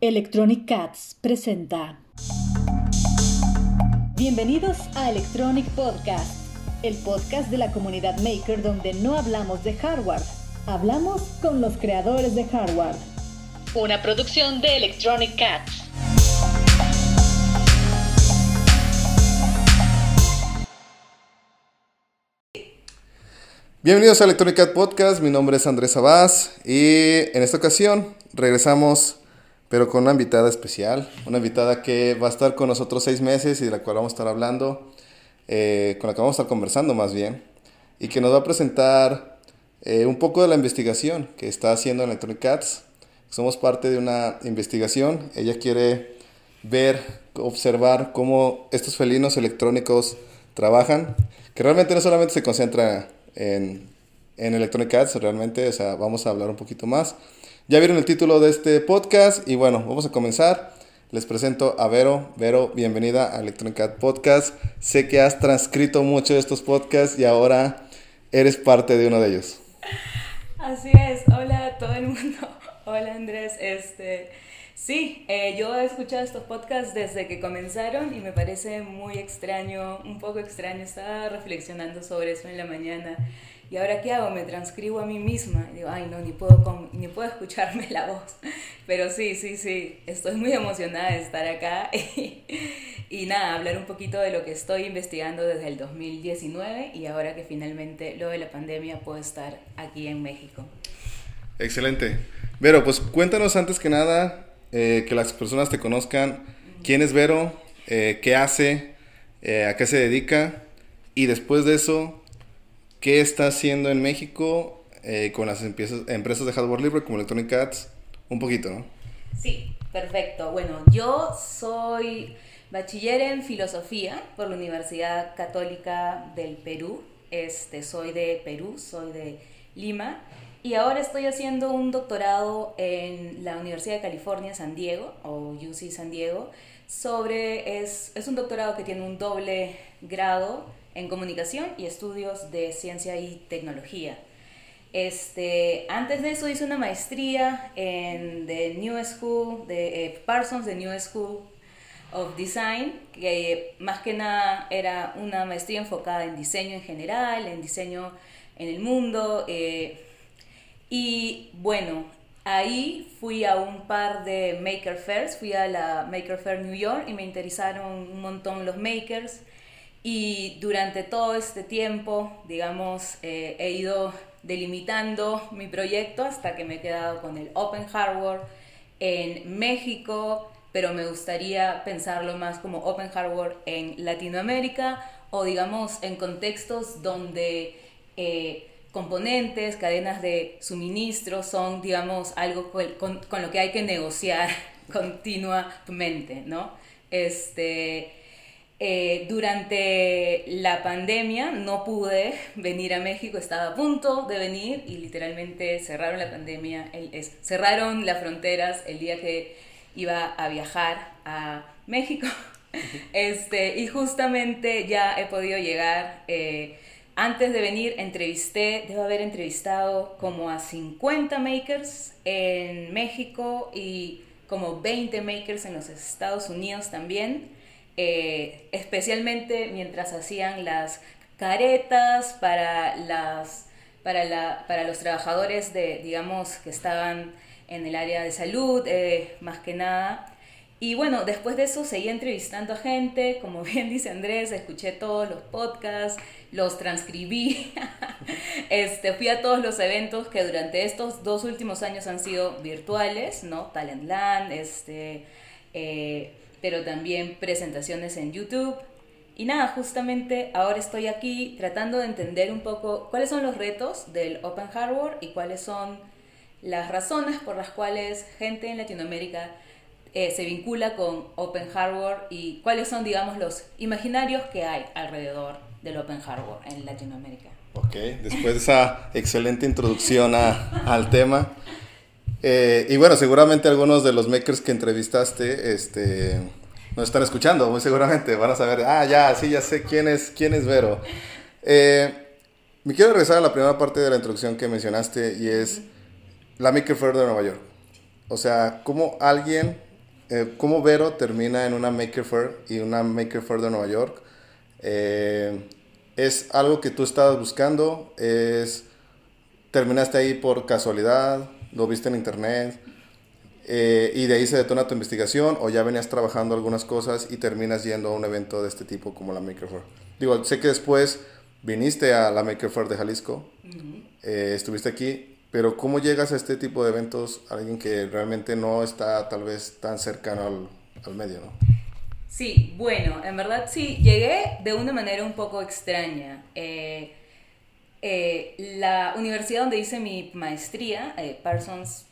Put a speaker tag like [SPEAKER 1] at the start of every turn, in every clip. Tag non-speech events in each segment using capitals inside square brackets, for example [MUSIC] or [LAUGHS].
[SPEAKER 1] Electronic Cats presenta. Bienvenidos a Electronic Podcast, el podcast de la comunidad maker donde no hablamos de hardware, hablamos con los creadores de hardware. Una producción de Electronic Cats.
[SPEAKER 2] Bienvenidos a Electronic Cat Podcast, mi nombre es Andrés Abás y en esta ocasión regresamos pero con una invitada especial, una invitada que va a estar con nosotros seis meses y de la cual vamos a estar hablando, eh, con la que vamos a estar conversando más bien, y que nos va a presentar eh, un poco de la investigación que está haciendo Electronic Cats. Somos parte de una investigación, ella quiere ver, observar cómo estos felinos electrónicos trabajan, que realmente no solamente se concentra en, en Electronic Cats, realmente, o sea, vamos a hablar un poquito más. Ya vieron el título de este podcast y bueno, vamos a comenzar. Les presento a Vero. Vero, bienvenida a Electronic Podcast. Sé que has transcrito mucho de estos podcasts y ahora eres parte de uno de ellos.
[SPEAKER 3] Así es. Hola a todo el mundo. [LAUGHS] Hola Andrés. Este, sí, eh, yo he escuchado estos podcasts desde que comenzaron y me parece muy extraño, un poco extraño. Estaba reflexionando sobre eso en la mañana ¿Y ahora qué hago? Me transcribo a mí misma. Y digo, ay, no, ni puedo, ni puedo escucharme la voz. [LAUGHS] Pero sí, sí, sí, estoy muy emocionada de estar acá. [LAUGHS] y, nada, hablar un poquito de lo que estoy investigando desde el 2019 y ahora que finalmente lo de la pandemia puedo estar aquí en México.
[SPEAKER 2] Excelente. Vero, pues cuéntanos antes que nada, eh, que las personas te conozcan, quién es Vero, eh, qué hace, eh, a qué se dedica y después de eso, ¿Qué está haciendo en México eh, con las empresas, de hardware libre como Electronic Arts? Un poquito, ¿no?
[SPEAKER 3] Sí, perfecto. Bueno, yo soy bachiller en filosofía por la Universidad Católica del Perú. Este, soy de Perú, soy de Lima. Y ahora estoy haciendo un doctorado en la Universidad de California, San Diego, o UC San Diego, sobre, es, es un doctorado que tiene un doble grado en comunicación y estudios de ciencia y tecnología. Este, antes de eso hice una maestría en The New School, de eh, Parsons, The New School of Design, que más que nada era una maestría enfocada en diseño en general, en diseño en el mundo. Eh, y bueno, ahí fui a un par de Maker Fairs, fui a la Maker Fair New York y me interesaron un montón los makers. Y durante todo este tiempo, digamos, eh, he ido delimitando mi proyecto hasta que me he quedado con el Open Hardware en México, pero me gustaría pensarlo más como Open Hardware en Latinoamérica o digamos en contextos donde eh, componentes, cadenas de suministro son digamos algo con, con lo que hay que negociar [LAUGHS] continuamente, ¿no? Este, eh, durante la pandemia no pude venir a México, estaba a punto de venir y literalmente cerraron la pandemia, cerraron las fronteras el día que iba a viajar a México. [LAUGHS] Este, y justamente ya he podido llegar. Eh, antes de venir entrevisté, debo haber entrevistado como a 50 makers en México y como 20 makers en los Estados Unidos también. Eh, especialmente mientras hacían las caretas para, las, para, la, para los trabajadores de, digamos, que estaban en el área de salud, eh, más que nada. Y bueno, después de eso seguí entrevistando a gente, como [LAUGHS] bien dice Andrés, escuché todos los podcasts, los transcribí, [LAUGHS] este, fui a todos los eventos que durante estos dos últimos años han sido virtuales, ¿no? Talentland, este, eh, pero también presentaciones en YouTube. Y nada, justamente ahora estoy aquí tratando de entender un poco cuáles son los retos del Open Hardware y cuáles son las razones por las cuales gente en Latinoamérica eh, se vincula con Open Hardware y cuáles son, digamos, los imaginarios que hay alrededor del Open Hardware en Latinoamérica.
[SPEAKER 2] Ok, después de esa excelente introducción a, al tema, eh, y bueno, seguramente algunos de los makers que entrevistaste este, nos están escuchando, muy seguramente. Van a saber, ah, ya, sí, ya sé quién es, quién es Vero. Eh, me quiero regresar a la primera parte de la introducción que mencionaste y es la Maker Fair de Nueva York. O sea, cómo alguien eh, cómo Vero termina en una Maker Fair y una Maker Fair de Nueva York. ¿Es algo que tú estabas buscando? ¿Es, ¿Terminaste ahí por casualidad? ¿Lo viste en internet? Eh, y de ahí se detona tu investigación o ya venías trabajando algunas cosas y terminas yendo a un evento de este tipo como la Maker Fair. Digo, sé que después viniste a la Maker Fair de Jalisco, estuviste aquí, pero ¿cómo llegas a este tipo de eventos alguien que realmente no está tal vez tan cercano al, al medio, ¿no?
[SPEAKER 3] Sí, bueno, en verdad sí, llegué de una manera un poco extraña. Eh, eh, la universidad donde hice mi maestría, eh, Parsons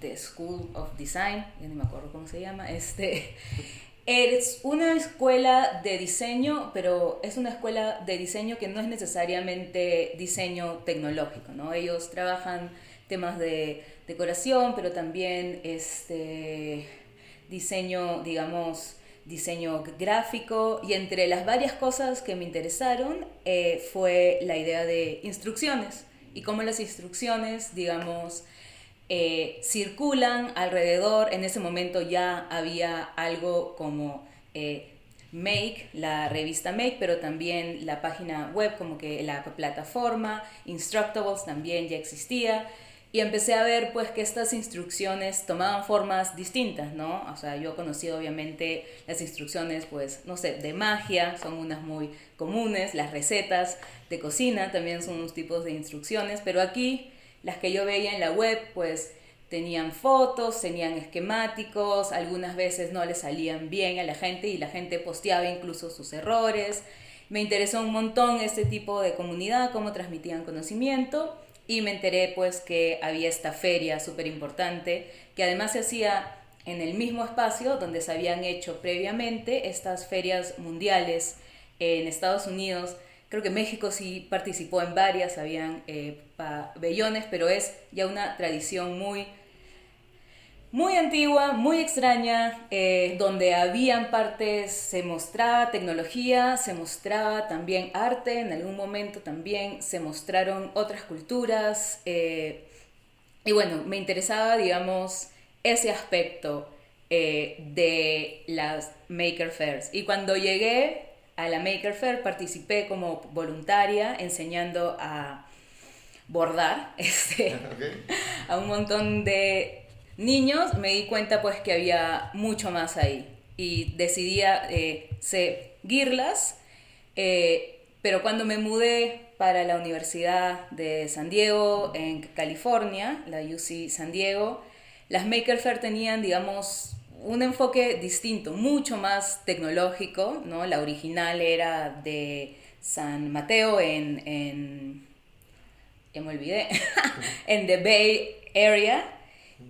[SPEAKER 3] The School of Design, ya no me acuerdo cómo se llama, este, [LAUGHS] es una escuela de diseño, pero es una escuela de diseño que no es necesariamente diseño tecnológico, ¿no? Ellos trabajan temas de decoración, pero también este diseño, digamos, diseño gráfico y entre las varias cosas que me interesaron eh, fue la idea de instrucciones y cómo las instrucciones, digamos, eh, circulan alrededor. En ese momento ya había algo como eh, Make, la revista Make, pero también la página web, como que la plataforma, Instructables también ya existía. Y empecé a ver pues que estas instrucciones tomaban formas distintas, ¿no? O sea, yo he conocido obviamente las instrucciones pues, no sé, de magia, son unas muy comunes, las recetas de cocina también son unos tipos de instrucciones, pero aquí las que yo veía en la web pues tenían fotos, tenían esquemáticos, algunas veces no le salían bien a la gente y la gente posteaba incluso sus errores. Me interesó un montón este tipo de comunidad, cómo transmitían conocimiento y me enteré pues que había esta feria súper importante que además se hacía en el mismo espacio donde se habían hecho previamente estas ferias mundiales en Estados Unidos. Creo que México sí participó en varias, habían eh, pabellones, pero es ya una tradición muy muy antigua, muy extraña, eh, donde habían partes, se mostraba tecnología, se mostraba también arte, en algún momento también se mostraron otras culturas. Eh, y bueno, me interesaba, digamos, ese aspecto eh, de las Maker Fairs. Y cuando llegué a la Maker Fair, participé como voluntaria enseñando a bordar [LAUGHS] este, a un montón de niños me di cuenta pues que había mucho más ahí y decidí eh, seguirlas, eh, pero cuando me mudé para la Universidad de San Diego en California, la UC San Diego, las Maker Fair tenían, digamos, un enfoque distinto, mucho más tecnológico, ¿no? La original era de San Mateo en, en me olvidé, [LAUGHS] en The Bay Area,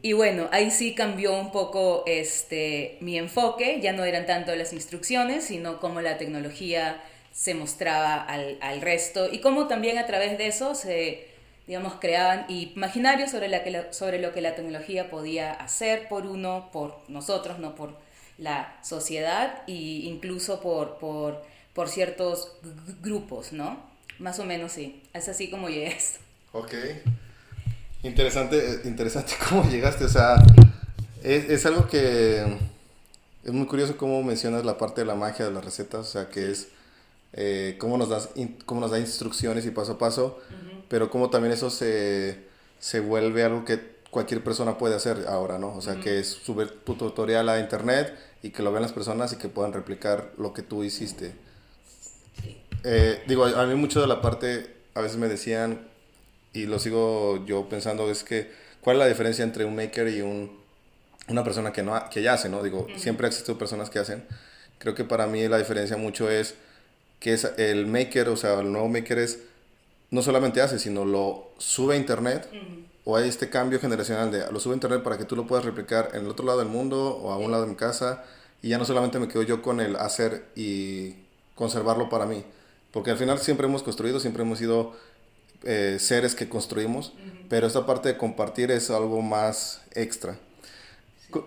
[SPEAKER 3] y bueno, ahí sí cambió un poco este, mi enfoque, ya no eran tanto las instrucciones, sino cómo la tecnología se mostraba al, al resto y cómo también a través de eso se, digamos, creaban imaginarios sobre, la que sobre lo que la tecnología podía hacer por uno, por nosotros, no por la sociedad e incluso por, por, por ciertos grupos, ¿no? Más o menos sí, es así como llegué.
[SPEAKER 2] Ok. Interesante, eh, interesante [LAUGHS] cómo llegaste, o sea, es, es, algo que es muy curioso cómo mencionas la parte de la magia de las recetas, o sea, que es eh, cómo, nos das, cómo nos da instrucciones y paso a paso, pero cómo también eso se, se vuelve algo que cualquier persona puede hacer ahora, ¿no? O sea, que es subir tu tutorial a internet y que lo vean las personas y que puedan replicar lo que tú hiciste. Eh, digo, a mí mucho de la parte, a veces me decían, y lo sigo yo pensando, es que, ¿cuál es la diferencia entre un maker y un, una persona que, no, que ya hace, ¿no? Digo, siempre existen personas que hacen. Creo que para mí la diferencia mucho es que es el maker, o sea, el nuevo maker es, no solamente hace, sino lo sube a internet, o hay este cambio generacional de, lo sube a internet para que tú lo puedas replicar en el otro lado del mundo o a un lado de mi casa, y ya no solamente me quedo yo con el hacer y conservarlo para mí, porque al final siempre hemos construido, siempre hemos sido eh, seres que construimos, pero esta parte de compartir es algo más extra.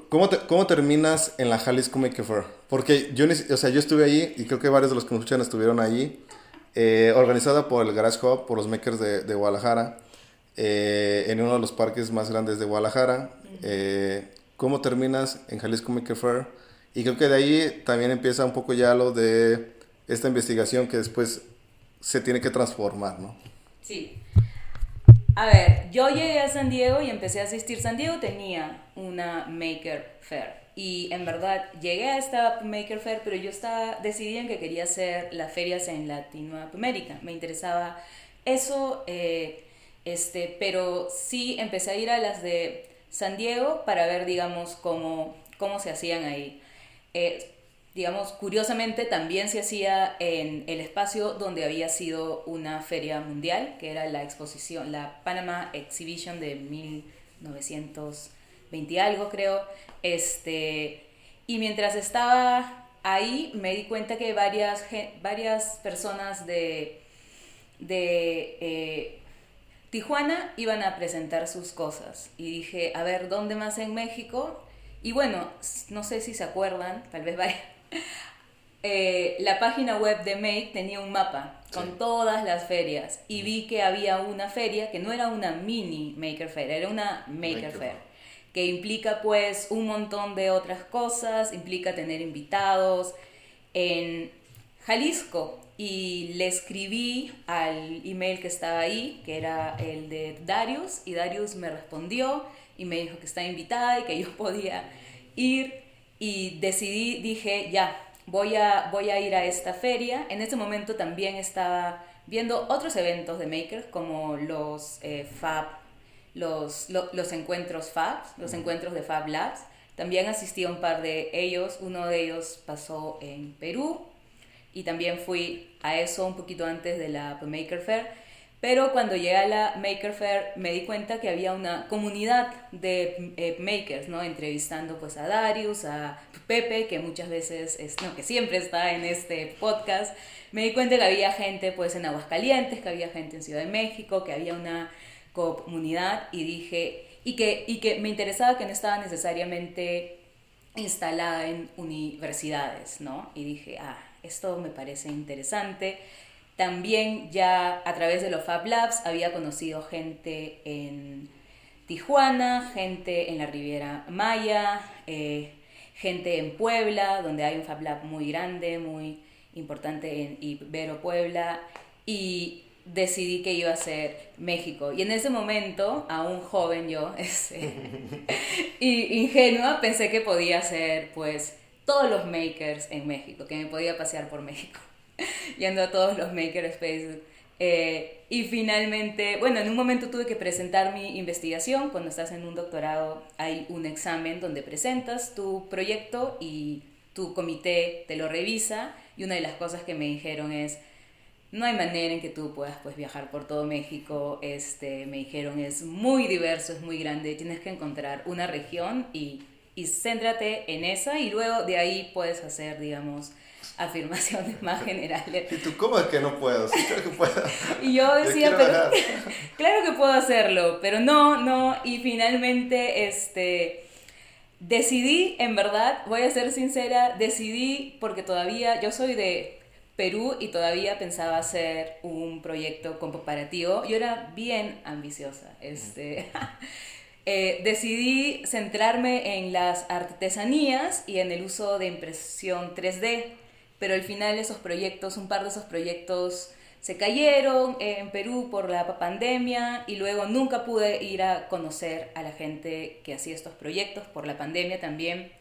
[SPEAKER 2] ¿Cómo, ¿Cómo, terminas en la Jalisco Maker Fair? Porque yo, o sea, yo estuve allí y creo que varios de los que nos escuchan estuvieron allí, eh, organizada por el Garage Hub, por los makers de, de Guadalajara, eh, en uno de los parques más grandes de Guadalajara. cómo terminas en Jalisco Maker Fair. Y creo que de ahí también empieza un poco ya lo de esta investigación que después se tiene que transformar, ¿no?
[SPEAKER 3] Sí. A ver, yo llegué a San Diego y empecé a asistir. San Diego tenía una Maker Fair. Y en verdad llegué a esta Maker Fair, pero yo estaba decidida en que quería hacer las ferias en Latinoamérica. Me interesaba eso, eh, este, pero sí empecé a ir a las de San Diego para ver, digamos, cómo, cómo se hacían ahí. Eh, digamos, curiosamente también se hacía en el espacio donde había sido una feria mundial, que era la exposición, la Panama Exhibition de 1920 algo creo. Este, y mientras estaba ahí me di cuenta que varias, varias personas de, de eh, Tijuana iban a presentar sus cosas. Y dije, a ver, ¿dónde más en México? Y bueno, no sé si se acuerdan, tal vez [LAUGHS] vaya [LAUGHS] eh, la página web de Make tenía un mapa con todas las ferias y vi que había una feria que no era una mini Maker Fair, era una Maker, Fair, que implica pues un montón de otras cosas, implica tener invitados. En Jalisco y le escribí al email que estaba ahí, que era el de Darius, y Darius me respondió y me dijo que estaba invitada y que yo [LAUGHS] podía ir y decidí, dije, ya, voy a, voy a ir a esta feria. En ese momento también estaba viendo otros eventos de makers como los eh, Fab, los, los encuentros Fab, los encuentros de Fab Labs. También asistí a un par de ellos, uno de ellos pasó en Perú y también fui a eso un poquito antes de la Maker Fair pero cuando llegué a la Maker Fair me di cuenta que había una comunidad de eh, makers, ¿no? Entrevistando pues a Darius, a Pepe, que muchas veces, es, no, que siempre está en este podcast. Me di cuenta que había gente pues en Aguascalientes, que había gente en Ciudad de México, que había una comunidad y dije, y que, y que me interesaba que no estaba necesariamente instalada en universidades, ¿no? Y dije, ah, esto me parece interesante también ya a través de los Fab Labs había conocido gente en Tijuana, gente en la Riviera Maya, eh, gente en Puebla, donde hay un Fab Lab muy grande, muy importante en Ibero Puebla, y decidí que iba a ser México. Y en ese momento, aún joven yo, [LAUGHS] este, y ingenua, pensé que podía ser pues todos los makers en México, que me podía pasear por México. [LAUGHS] yendo a todos los makerspaces. Eh, y finalmente, bueno, en un momento tuve que presentar mi investigación. Cuando estás en un doctorado hay un examen donde presentas tu proyecto y tu comité te lo revisa. Y una de las cosas que me dijeron es, no hay manera en que tú puedas pues, viajar por todo México. Este, me dijeron, es muy diverso, es muy grande, tienes que encontrar una región y, y céntrate en esa y luego de ahí puedes hacer, digamos, afirmaciones más generales.
[SPEAKER 2] ¿Y tú cómo es que no puedo? Sí, creo que puedo.
[SPEAKER 3] y yo decía, pero [LAUGHS] claro que puedo hacerlo, pero no, no. Y finalmente, este, decidí, en verdad, voy a ser sincera, decidí porque todavía, yo soy de Perú y todavía pensaba hacer un proyecto comparativo. Yo era bien ambiciosa. Este, [LAUGHS] eh, decidí centrarme en las artesanías y en el uso de impresión 3D pero al final esos proyectos, un par de esos proyectos se cayeron en Perú por la pandemia y luego nunca pude ir a conocer a la gente que hacía estos proyectos por la pandemia también.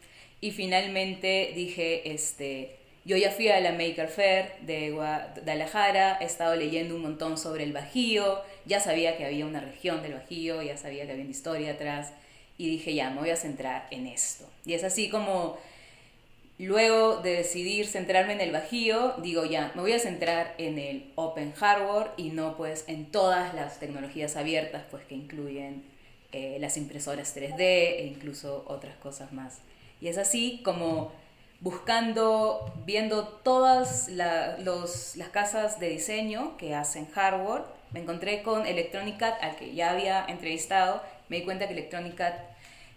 [SPEAKER 3] Y finalmente dije, este, yo ya fui a la Maker Fair de Guadalajara, he estado leyendo un montón sobre el Bajío, ya sabía que había una región del Bajío, ya sabía que había una historia atrás y dije, ya, me voy a centrar en esto. Y es así como Luego de decidir centrarme en el Bajío, digo ya, me voy a centrar en el Open Hardware y no pues en todas las tecnologías abiertas pues que incluyen eh, las impresoras 3D e incluso otras cosas más. Y es así como buscando, viendo todas las casas de diseño que hacen hardware, me encontré con Electronic al que ya había entrevistado, me di cuenta que Electronic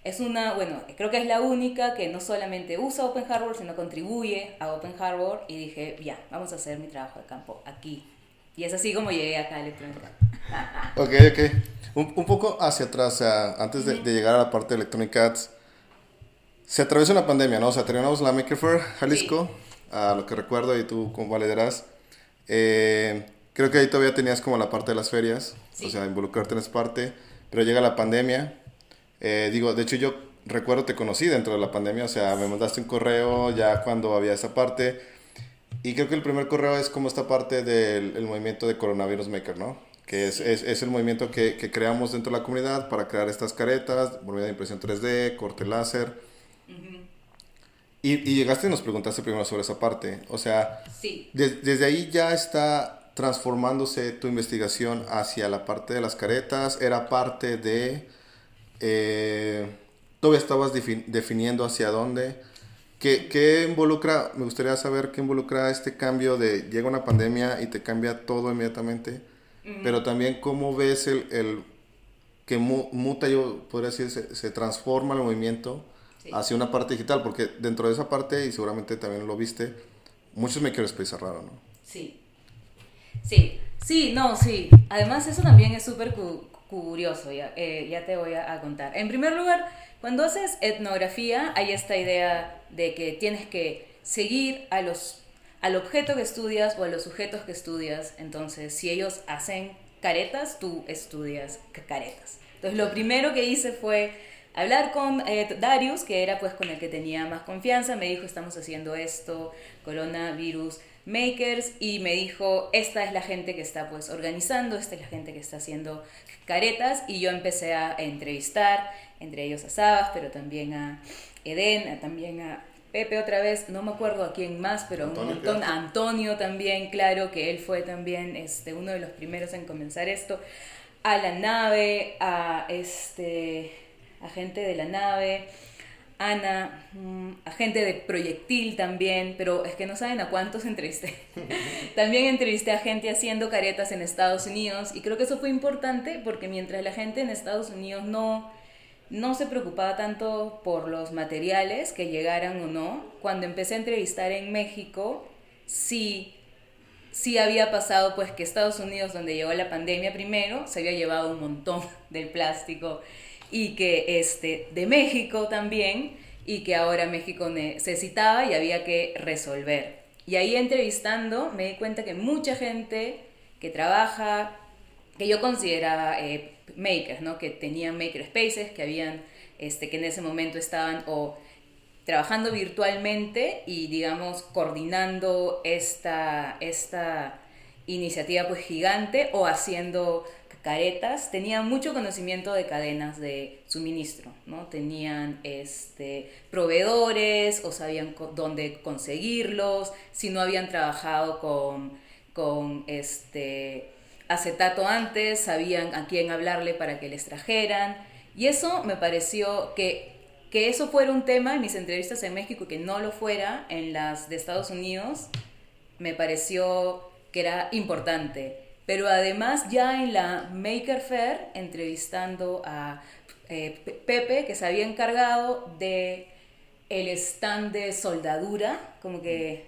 [SPEAKER 3] es una, bueno, creo que es la única que no solamente usa Open Hardware, sino contribuye a Open Hardware y dije, ya, vamos a hacer mi trabajo de campo aquí. Y es así como llegué acá a Electrónica. [LAUGHS]
[SPEAKER 2] ok, ok. Un, un, poco hacia atrás, o sea, antes de, de, llegar a la parte de Electronic Arts, se atravesó una pandemia, ¿no? O sea, terminamos la Maker Fair Jalisco, a lo que recuerdo, y tú como validarás. Eh, creo que ahí todavía tenías como la parte de las ferias, o sea, involucrarte en esa parte, pero llega la pandemia. Eh, digo, de hecho yo recuerdo te conocí dentro de la pandemia, o sea, me mandaste un correo ya cuando había esa parte. Y creo que el primer correo es como esta parte del movimiento de Coronavirus Maker, ¿no? Que es, es, es el movimiento que, que, creamos dentro de la comunidad para crear estas caretas, medio de impresión 3D, corte láser. y, y, llegaste y nos preguntaste primero sobre esa parte. O sea,
[SPEAKER 3] sí.
[SPEAKER 2] desde ahí ya está transformándose tu investigación hacia la parte de las caretas. Era parte de... Eh, todavía estabas definiendo hacia dónde. ¿Qué, ¿Qué, involucra, me gustaría saber qué involucra este cambio de llega una pandemia y te cambia todo inmediatamente, pero también cómo ves el, el que muta, yo podría decir, se, se transforma el movimiento sí. hacia una parte digital, porque dentro de esa parte, y seguramente también lo viste, muchos makerspace cerraron, ¿no?
[SPEAKER 3] Sí, sí, sí, no, sí. Además eso también es súper cu curioso, ya, eh, ya te voy a, contar. En primer lugar, cuando haces etnografía hay esta idea de que tienes que seguir a los, al objeto que estudias o a los sujetos que estudias. Entonces, si ellos hacen caretas, tú estudias caretas. Entonces, lo primero que hice fue hablar con eh, Darius, que era pues con el que tenía más confianza. Me dijo, estamos haciendo esto, coronavirus makers, y me dijo, esta es la gente que está pues organizando, esta es la gente que está haciendo caretas, y yo empecé a entrevistar entre ellos a Sabas, pero también a Eden, a, también a Pepe otra vez, no me acuerdo a quién más, pero
[SPEAKER 2] Antonio,
[SPEAKER 3] un montón, a Antonio también, claro, que él fue también este, uno de los primeros en comenzar esto, a la nave, a, este, a gente de la nave, Ana, mm, a gente de Proyectil también, pero es que no saben a cuántos entrevisté. [LAUGHS] también entrevisté a gente haciendo caretas en Estados Unidos y creo que eso fue importante porque mientras la gente en Estados Unidos no no se preocupaba tanto por los materiales que llegaran o no. Cuando empecé a entrevistar en México, sí, sí había pasado pues que Estados Unidos, donde llegó la pandemia primero, se había llevado un montón [LAUGHS] del plástico y que este, de México también, y que ahora México necesitaba y había que resolver. Y ahí entrevistando me di cuenta que mucha gente que trabaja, que yo consideraba... Eh, makers, ¿no? Que tenían makerspaces, que habían, este, que en ese momento estaban o trabajando virtualmente y, digamos, coordinando esta, esta iniciativa pues gigante o haciendo caretas, tenían mucho conocimiento de cadenas de suministro, ¿no? Tenían este, proveedores o sabían dónde conseguirlos, si no habían trabajado con, este, acetato antes, sabían a quién hablarle para que les trajeran. Y eso me pareció que, que eso fuera un tema en mis entrevistas en México y que no lo fuera en las de Estados Unidos, me pareció que era importante. Pero además ya en la Maker Fair, entrevistando a eh, Pepe, que se había encargado de el stand de soldadura, como que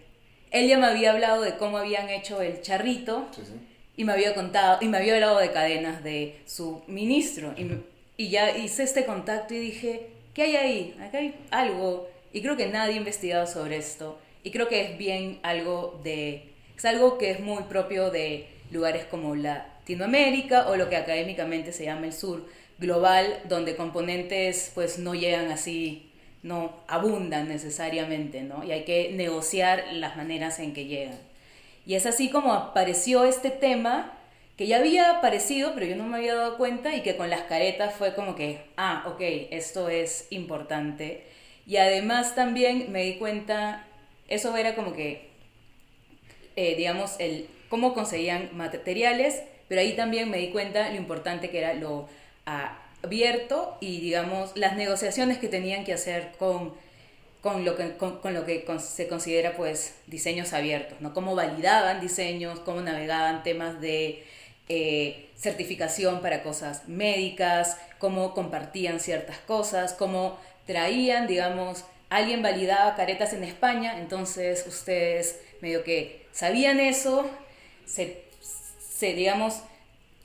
[SPEAKER 3] él ya me había hablado de cómo habían hecho el charrito.
[SPEAKER 2] Sí, sí
[SPEAKER 3] y me había contado, y me había hablado de cadenas de su ministro. Y, y, ya hice este contacto y dije, ¿qué hay ahí? Acá hay algo. Y creo que nadie ha investigado sobre esto. Y creo que es bien algo de... Es algo que es muy propio de lugares como Latinoamérica o lo que académicamente se llama el sur global, donde componentes pues no llegan así, no abundan necesariamente, ¿no? Y hay que negociar las maneras en que llegan. Y es así como apareció este tema que ya había aparecido, pero yo no me había dado cuenta y que con las caretas fue como que, ah, ok, esto es importante. Y además también me di cuenta, eso era como que, eh, digamos, el cómo conseguían materiales, pero ahí también me di cuenta lo importante que era lo abierto y, digamos, las negociaciones que tenían que hacer con con lo que, con, lo que se considera pues diseños abiertos, ¿no? Cómo validaban diseños, cómo navegaban temas de eh, certificación para cosas médicas, cómo compartían ciertas cosas, cómo traían, digamos, alguien validaba caretas en España, entonces ustedes medio que sabían eso, se, digamos,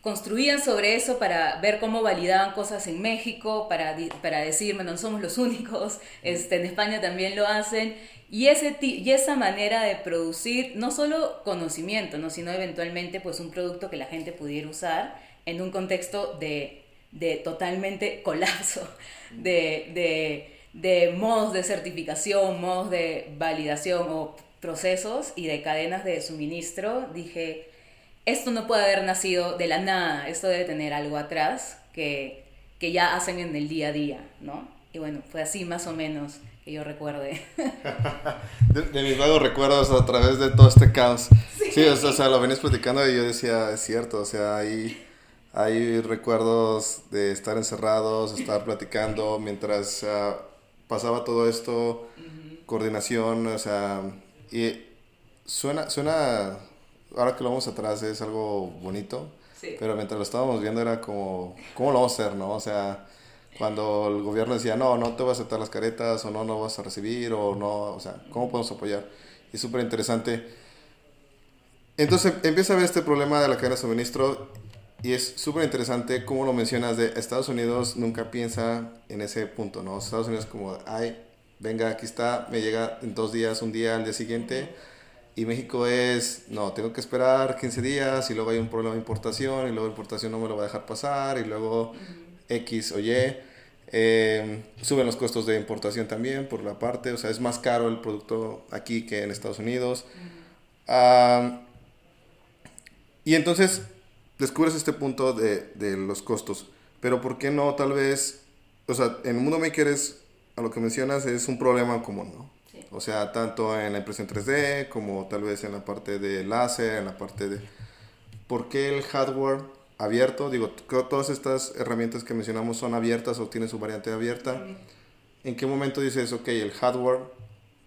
[SPEAKER 3] construían sobre eso para ver cómo validaban cosas en México, para, para decir, no somos los [LAUGHS] únicos, este, en España también lo hacen, y, ese, y esa manera de producir no solo conocimiento, ¿no? sino eventualmente pues un producto que la gente pudiera usar en un contexto de, de totalmente [LAUGHS] colapso, de, de, de modos de certificación, modos de validación o procesos y de cadenas de suministro, dije, esto no puede haber nacido de la nada, esto debe tener algo atrás que, que ya hacen en el día a día, ¿no? Y bueno, fue así más o menos que yo recuerde. [LAUGHS]
[SPEAKER 2] de, mis vagos recuerdos a través de todo este caos. Sí, o, sea, lo venías platicando y yo decía, es cierto, o sea, hay, hay recuerdos de estar encerrados, estar platicando mientras ah, pasaba todo esto, coordinación, o sea, y suena, suena ahora que lo vamos atrás es algo bonito, pero mientras lo estábamos viendo era como, ¿cómo lo vamos a hacer, no? O sea, cuando el gobierno decía, no, no te voy a aceptar las caretas, o no, no vas a recibir, o no, o sea, ¿cómo podemos apoyar? Y es súper interesante. Entonces empieza a ver este problema de la cadena de suministro y es súper interesante cómo lo mencionas de Estados Unidos nunca piensa en ese punto, ¿no? Estados Unidos como, ay, venga, aquí está, me llega en dos días, un día, al día siguiente. Y México es, no, tengo que esperar 15 días y luego hay un problema de importación y luego importación no me lo va a dejar pasar y luego X o Y. Em, suben los costos de importación también por la parte, o sea, es más caro el producto aquí que en Estados Unidos. y entonces descubres este punto de, de, los costos, pero ¿por qué no tal vez, o sea, en el mundo maker es, a lo que mencionas, es un problema común, ¿no? O sea, tanto en la impresión 3D como tal vez en la parte de láser, en la parte de... ¿Por qué el hardware abierto? Digo, todas estas herramientas que mencionamos son abiertas o tienen su variante abierta. ¿En qué momento dices, ok, el hardware,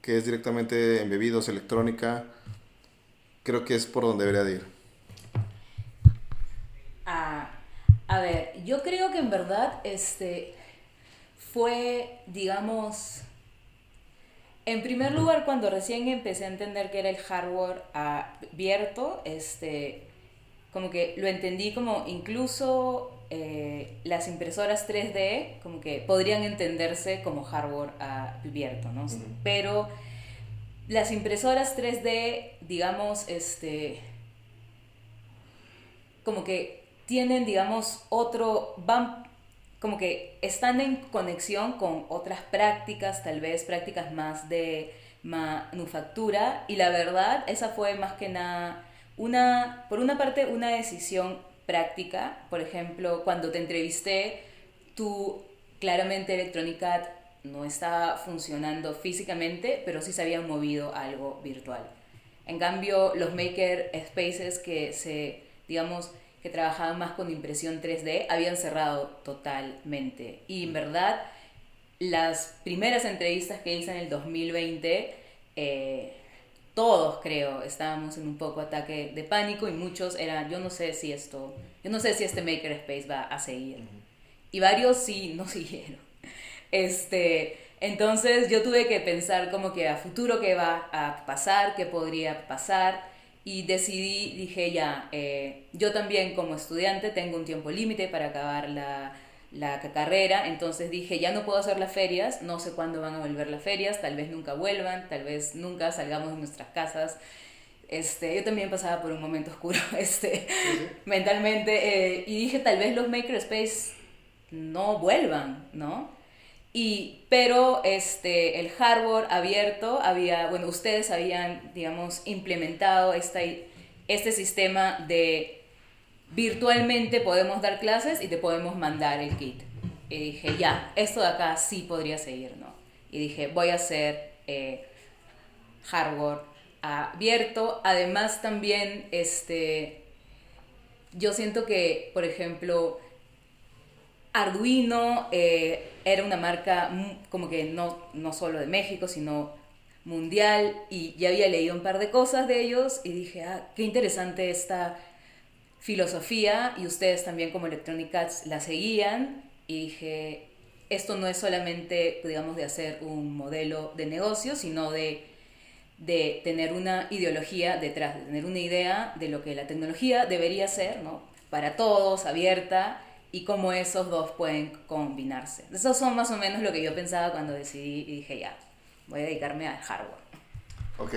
[SPEAKER 2] que es directamente embebidos, electrónica, creo que es por donde debería de ir?
[SPEAKER 3] Ah, a ver, yo creo que en verdad este fue, digamos, en primer lugar, cuando recién empecé a entender que era el hardware abierto, este, como que lo entendí como incluso eh, las impresoras 3D como que podrían entenderse como hardware abierto, ¿no? Pero las impresoras 3D, digamos, este, como que tienen, digamos, otro, van como que están en conexión con otras prácticas, tal vez prácticas más de manufactura, y la verdad, esa fue más que nada una, por una parte, una decisión práctica, por ejemplo, cuando te entrevisté, tú claramente Electronic no estaba funcionando físicamente, pero sí se habían movido algo virtual. En cambio, los maker spaces que se, digamos, que trabajaban más con impresión 3D habían cerrado totalmente. Y en verdad, las primeras entrevistas que hice en el 2020, eh, todos creo estábamos en un poco ataque de pánico y muchos eran, yo no sé si esto, yo no sé si este Makerspace va a seguir. Y varios sí no [LAUGHS] siguieron. Este, entonces yo tuve que pensar como que a futuro qué va a pasar, qué podría pasar y decidí, dije ya, eh, yo también como estudiante tengo un tiempo límite para acabar la, la, carrera, entonces dije ya no puedo hacer las ferias, no sé cuándo van a volver las ferias, tal vez nunca vuelvan, tal vez nunca salgamos de nuestras casas. Este, yo también pasaba por un momento oscuro [LAUGHS] este, mentalmente eh, y dije tal vez los makerspace no vuelvan, ¿no? Pero este, el hardware abierto había, bueno, ustedes habían, digamos, implementado esta, este sistema de virtualmente podemos dar clases y te podemos mandar el kit. Y dije, ya, esto de acá sí podría seguir, ¿no? Y dije, voy a hacer eh, hardware abierto. Además también, este, yo siento que, por ejemplo, Arduino eh, era una marca como que no, no solo de México, sino mundial y ya había leído un par de cosas de ellos y dije, ah, qué interesante esta filosofía y ustedes también como Electronic Arts la seguían y dije, esto no es solamente, digamos, de hacer un modelo de negocio, sino de, de tener una ideología detrás, de tener una idea de lo que la tecnología debería ser, ¿no? para todos, abierta, y cómo esos dos pueden combinarse. Esos son más o menos lo que yo pensaba cuando decidí y dije, ya, voy a dedicarme al hardware.
[SPEAKER 2] Ok.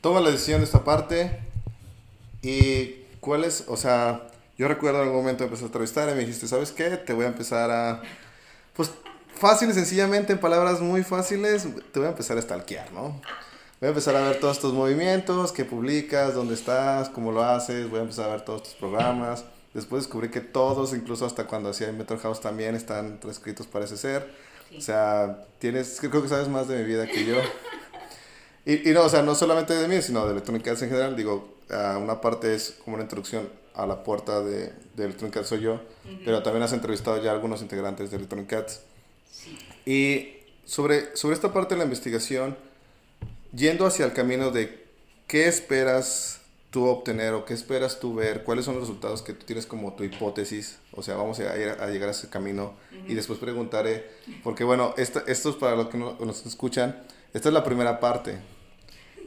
[SPEAKER 2] Toma la decisión de esta parte y cuál es, o sea, yo recuerdo en algún momento empecé a entrevistar y me dijiste, ¿sabes qué? Te voy a empezar a, pues fácil sencillamente, en palabras muy fáciles, te voy a empezar a stalkear, ¿no? Voy a empezar a ver todos tus movimientos, qué publicas, dónde estás, cómo lo haces, voy a empezar a ver todos tus programas. Después descubrí que todos, incluso hasta cuando hacía Metro House también, están transcritos, parece ser. O sea, tienes, creo que sabes más de mi vida que yo. [LAUGHS] Y, y no, o sea, no solamente de mí, sino de Electronic Arts en general. Digo, uh, una parte es como una introducción a la puerta de, de Electronic Arts soy yo, uh -huh. pero también has entrevistado ya a algunos integrantes de Electronic Arts. Sí. Y sobre, sobre esta parte de la investigación, yendo hacia el camino de qué esperas tú obtener o qué esperas tú ver, cuáles son los resultados que tú tienes como tu hipótesis, o sea, vamos a, ir a llegar a ese camino uh -huh. y después preguntaré, porque bueno, esta, esto es para los que no, nos escuchan, esta es la primera parte.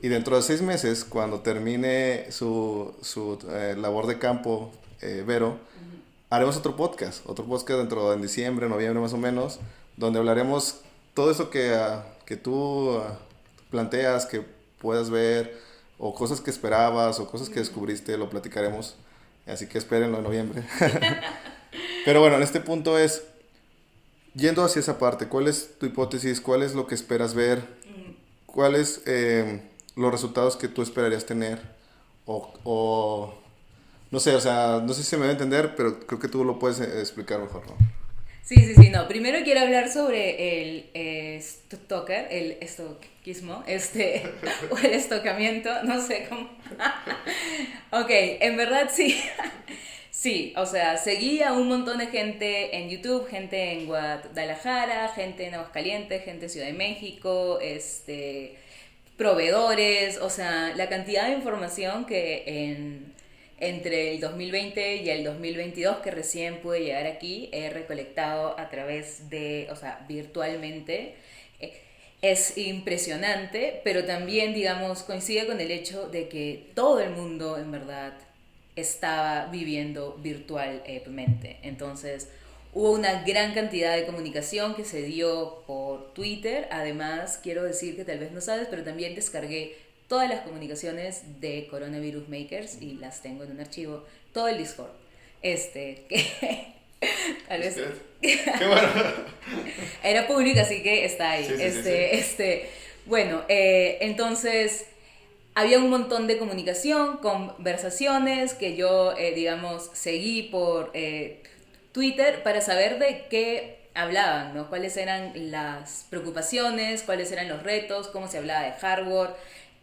[SPEAKER 2] Y dentro de seis meses, cuando termine su, su eh, labor de campo, eh, Vero, uh -huh. haremos otro podcast, otro podcast dentro de en diciembre, noviembre más o menos, donde hablaremos todo eso que, uh, que tú ah, planteas, que puedas ver, o cosas que esperabas, o cosas que descubriste, lo platicaremos. Así que espérenlo en noviembre. [LAUGHS] [LAUGHS] Pero bueno, en este punto es, yendo hacia esa parte, ¿cuál es tu hipótesis? ¿Cuál es lo que esperas ver? ¿Cuáles eh, los resultados que tú esperarías tener? O, o, no sé, o sea, no sé si se me va a entender, pero creo que tú lo puedes eh, explicar mejor, ¿no?
[SPEAKER 3] Sí, sí, sí, no. Primero quiero hablar sobre el eh, el estoquismo, este, [LAUGHS] o el estocamiento, no sé cómo. [LAUGHS] ok, en verdad sí. [LAUGHS] Sí, o sea, seguía un montón de gente en YouTube, gente en Guadalajara, gente en Aguascalientes, gente en Ciudad de México, este, proveedores, o sea, la cantidad de información que en, entre el 2020 y el 2022 que recién pude llegar aquí he recolectado a través de, o sea, virtualmente. Eh, es impresionante, pero también, digamos, coincide con el hecho de que todo el mundo, en verdad, estaba viviendo virtualmente. Entonces, hubo una gran cantidad de comunicación que se dio por Twitter. Además, quiero decir que tal vez no sabes, pero también descargué todas las comunicaciones de Coronavirus Makers y las tengo en un archivo, todo el Discord. Este, [LAUGHS] que tal vez [LAUGHS]
[SPEAKER 2] Qué bueno.
[SPEAKER 3] era público, así que está ahí.
[SPEAKER 2] Sí, sí,
[SPEAKER 3] este,
[SPEAKER 2] sí,
[SPEAKER 3] este, bueno, eh, entonces había un montón de comunicación, conversaciones que yo, eh, digamos, seguí por eh, Twitter para saber de qué hablaban, ¿no? Cuáles eran las preocupaciones, cuáles eran los retos, cómo se hablaba de hardware.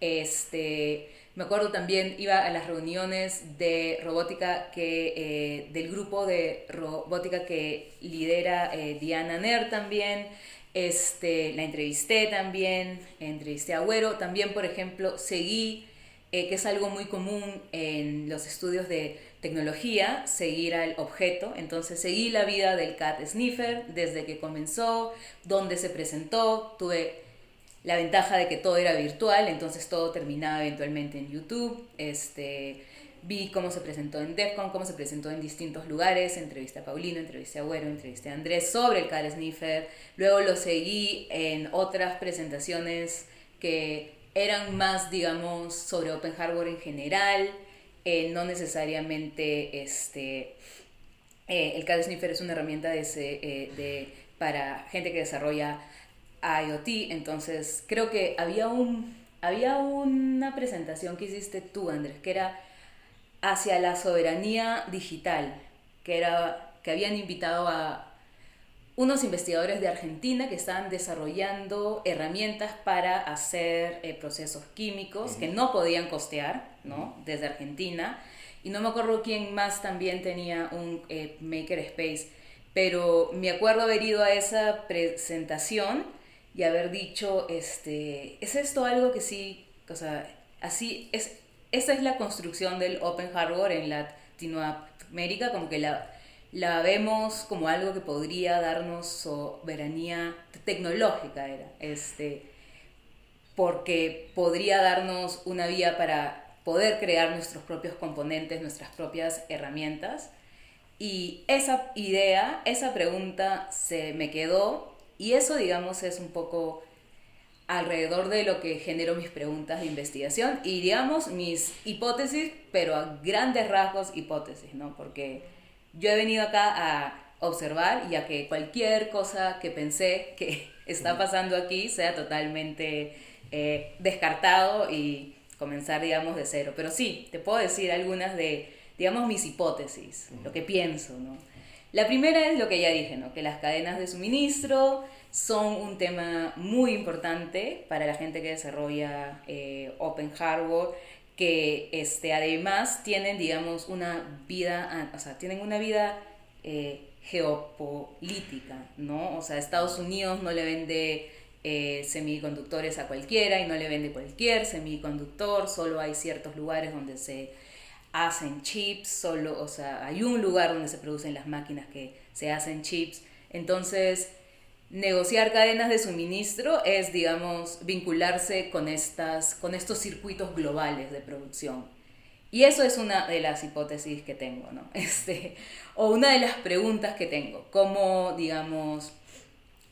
[SPEAKER 3] Este, me acuerdo también, iba a las reuniones de robótica que, eh, del grupo de robótica que lidera eh, Diana Ner también. Este, la entrevisté también, entrevisté a Agüero. También, por ejemplo, seguí, eh, que es algo muy común en los estudios de tecnología, seguir al objeto. Entonces, seguí la vida del Cat Sniffer desde que comenzó, dónde se presentó. Tuve la ventaja de que todo era virtual, entonces todo terminaba eventualmente en YouTube. Este, vi cómo se presentó en DEFCON, cómo se presentó en distintos lugares, entrevisté a Paulino, entrevisté a Güero, entrevisté a Andrés sobre el Car Sniffer, luego lo seguí en otras presentaciones que eran más, digamos, sobre Open Hardware en general, eh, no necesariamente este, eh, el Car Sniffer es una herramienta de, eh, de, para gente que desarrolla IoT, entonces creo que había, un, había una presentación que hiciste tú, Andrés, que era hacia la soberanía digital, que, era, que habían invitado a unos investigadores de Argentina que estaban desarrollando herramientas para hacer eh, procesos químicos uh -huh. que no podían costear ¿no? desde Argentina. Y no me acuerdo quién más también tenía un eh, makerspace, pero me acuerdo haber ido a esa presentación y haber dicho, este, ¿es esto algo que sí, o sea, así, es, esta es la construcción del Open Hardware en Latinoamérica, como que la, la vemos como algo que podría darnos soberanía tecnológica, era, este, porque podría darnos una vía para poder crear nuestros propios componentes, nuestras propias herramientas. Y esa idea, esa pregunta se me quedó y eso, digamos, es un poco alrededor de lo que genero mis preguntas de investigación y, digamos, mis hipótesis, pero a grandes rasgos hipótesis, ¿no? Porque yo he venido acá a observar y a que cualquier cosa que pensé que [LAUGHS] está pasando aquí sea totalmente eh, descartado y comenzar, digamos, de cero. Pero sí, te puedo decir algunas de, digamos, mis hipótesis, lo que pienso, ¿no? La primera es lo que ya dije, ¿no? Que las cadenas de suministro son un tema muy importante para la gente que desarrolla eh, Open Hardware, que este, además tienen, digamos, una vida, o sea, tienen una vida eh, geopolítica, ¿no? O sea, Estados Unidos no le vende eh, semiconductores a cualquiera y no le vende cualquier semiconductor, solo hay ciertos lugares donde se hacen chips, solo, o sea, hay un lugar donde se producen las máquinas que se hacen chips. Entonces, negociar cadenas de suministro es, digamos, vincularse con, estas, con estos circuitos globales de producción. Y eso es una de las hipótesis que tengo, ¿no? [LAUGHS] Este, o una de las preguntas que tengo. ¿Cómo, digamos,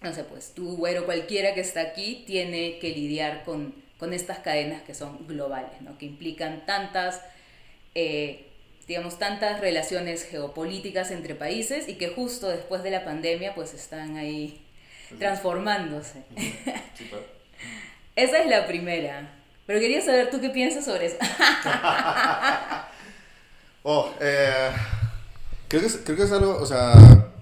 [SPEAKER 3] no sé, pues tú, güero, cualquiera que está aquí, tiene que lidiar con, con estas cadenas que son globales, ¿no? Que implican tantas, eh, digamos, tantas relaciones geopolíticas entre países y que justo después de la pandemia, pues están ahí transformándose. [LAUGHS] Esa es la primera. Pero quería saber tú qué piensas sobre eso. [LAUGHS]
[SPEAKER 2] oh, eh, creo, que es, creo que es algo, o sea,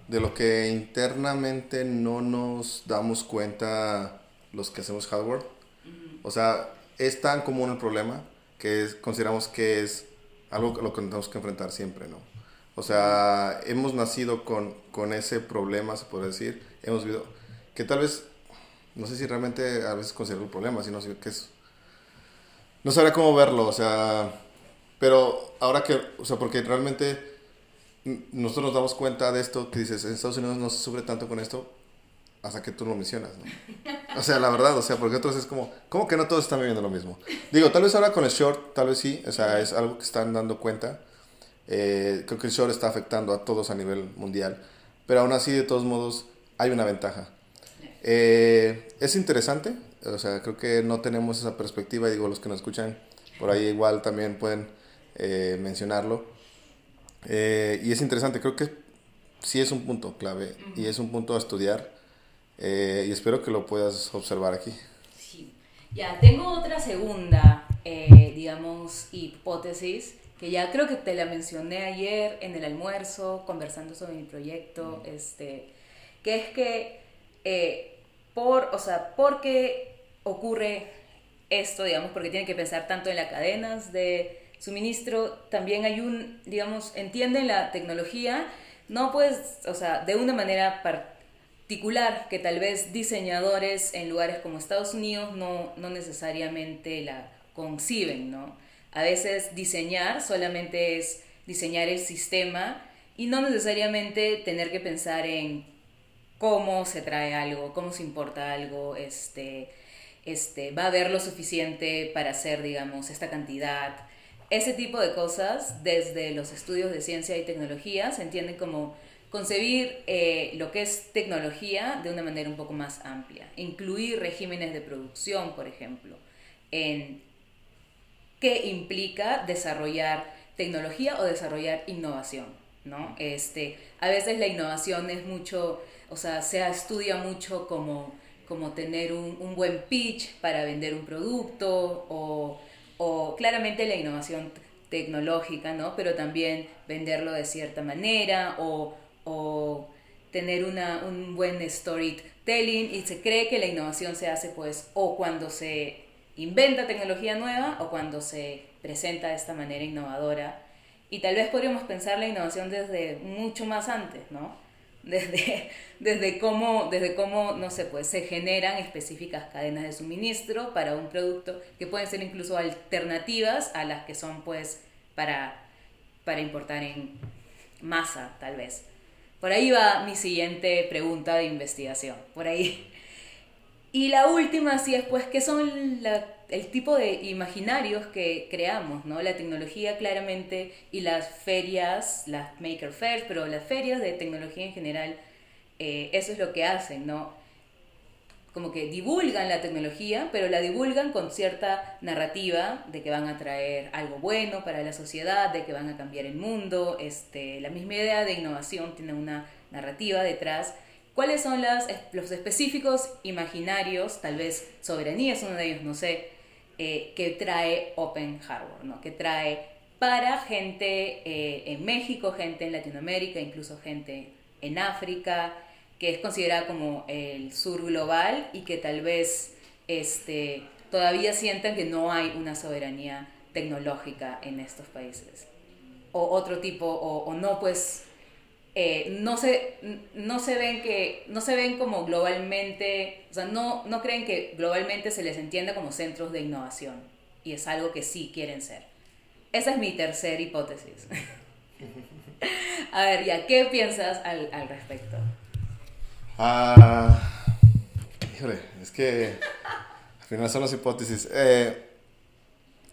[SPEAKER 2] de lo que internamente no nos damos cuenta los que hacemos hardware. O sea, es tan común el problema que consideramos que es algo a lo que tenemos que enfrentar siempre, ¿no? O sea, hemos nacido con, con ese problema, se puede decir. Hemos vivido, que tal vez, no sé si realmente a veces considero un problema, sino que es no sabría cómo verlo, o sea, pero ahora que, o sea, porque realmente nosotros nos damos cuenta de esto, que dices, en Estados Unidos no se sufre tanto con esto, hasta que tú lo mencionas, ¿no? O sea, la verdad, o sea, porque entonces es como, ¿cómo que no todos están viviendo lo mismo? Digo, tal vez ahora con el short, tal vez sí, o sea, es algo que están dando cuenta. Eh, creo que el short está afectando a todos a nivel mundial, pero aún así, de todos modos, hay una ventaja. Eh, es interesante, o sea, creo que no tenemos esa perspectiva, y digo, los que nos escuchan por ahí igual también pueden eh, mencionarlo. Eh, y es interesante, creo que sí es un punto clave y es un punto a estudiar y espero que lo puedas observar aquí.
[SPEAKER 3] Sí, ya, tengo otra segunda, digamos, hipótesis que ya creo que te la mencioné ayer en el almuerzo, conversando sobre mi proyecto, este, que es que por, o sea, ¿por qué ocurre esto, digamos? Porque tienen que pensar tanto en las cadenas de suministro, también hay un, digamos, entienden la tecnología, no pues, o sea, de una manera particular que tal vez diseñadores en lugares como Estados Unidos no, no necesariamente la conciben, ¿no? A veces diseñar solamente es diseñar el sistema y no necesariamente tener que pensar en cómo se trae algo, cómo se importa algo, este, este, va a haber lo suficiente para hacer, digamos, esta cantidad. Ese tipo de cosas, desde los estudios de ciencia y tecnología, se entienden como concebir eh, lo que es tecnología de una manera un poco más amplia, incluir regímenes de producción, por ejemplo, en qué implica desarrollar tecnología o desarrollar innovación, ¿no? Este, a veces la innovación es mucho o sea, se estudia mucho como, como tener un, buen pitch para vender un producto o, o claramente la innovación tecnológica, ¿no? Pero también venderlo de cierta manera o, o tener una, un buen storytelling y se cree que la innovación se hace pues o cuando se inventa tecnología nueva o cuando se presenta de esta manera innovadora. Y tal vez podríamos pensar la innovación desde mucho más antes, ¿no? [LAUGHS] desde, desde, cómo, desde cómo, no sé, pues se generan específicas cadenas de suministro para un producto que pueden ser incluso alternativas a las que son pues para, para importar en masa, tal vez. Por ahí va mi siguiente pregunta de investigación. Por ahí. Y la última, sí, es pues, ¿qué son el tipo de imaginarios que creamos, ¿no? La tecnología claramente y las ferias, las Maker Fairs, pero las ferias de tecnología en general, eh, eso es lo que hacen, ¿no? Como que divulgan la tecnología, pero la divulgan con cierta narrativa de que van a traer algo bueno para la sociedad, de que van a cambiar el mundo. Este, la misma idea de innovación tiene una narrativa detrás ¿Cuáles son las, los específicos imaginarios, tal vez soberanía es uno de ellos, no sé, eh, que trae Open Hardware, ¿no? que trae para gente eh, en México, gente en Latinoamérica, incluso gente en África, que es considerada como el sur global y que tal vez este, todavía sientan que no hay una soberanía tecnológica en estos países. O otro tipo, o, no, pues eh, no, se, no, se ven que, no se ven como globalmente, o sea, no, no creen que globalmente se les entienda como centros de innovación. Y es algo que sí quieren ser. Esa es mi tercera hipótesis. [LAUGHS] A ver, ya, ¿qué piensas al, al respecto?
[SPEAKER 2] Ah, híjole, es que al final son las hipótesis. Eh,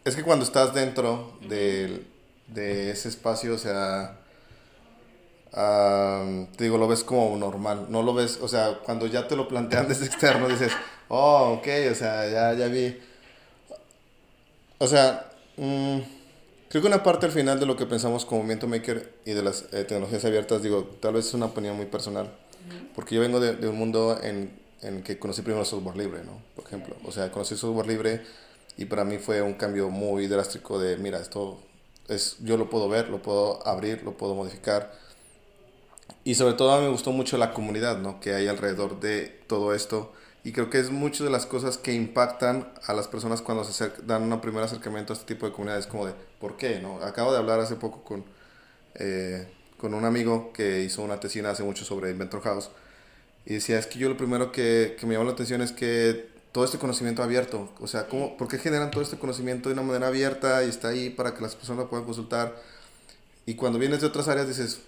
[SPEAKER 2] es que cuando estás dentro de, de ese espacio, o sea, te digo, lo ves como normal, no lo ves, o sea, cuando ya te lo plantean [LAUGHS] desde externo, dices, oh, ok, o sea, ya, ya vi. O sea, mm, creo que una parte al final de lo que pensamos como movimiento maker y de las eh, tecnologías abiertas, digo, tal vez es una opinión muy personal, porque yo vengo de, de un mundo en, en, que conocí primero software libre, ¿no? Por ejemplo, o sea, conocí software libre y para mí fue un cambio muy drástico de, mira, esto es, yo lo puedo ver, lo puedo abrir, lo puedo modificar y sobre todo me gustó mucho la comunidad ¿no? que hay alrededor de todo esto. Y creo que es muchas de las cosas que impactan a las personas cuando se dan un primer acercamiento a este tipo de comunidades, como de, ¿por qué? ¿no? Acabo de hablar hace poco con, eh, con un amigo que hizo una tesina hace mucho sobre Inventor House. Y decía, es que yo lo primero que, que me llamó la atención es que todo este conocimiento abierto, o sea, ¿cómo, ¿por qué generan todo este conocimiento de una manera abierta y está ahí para que las personas puedan consultar? Y cuando vienes de otras áreas dices,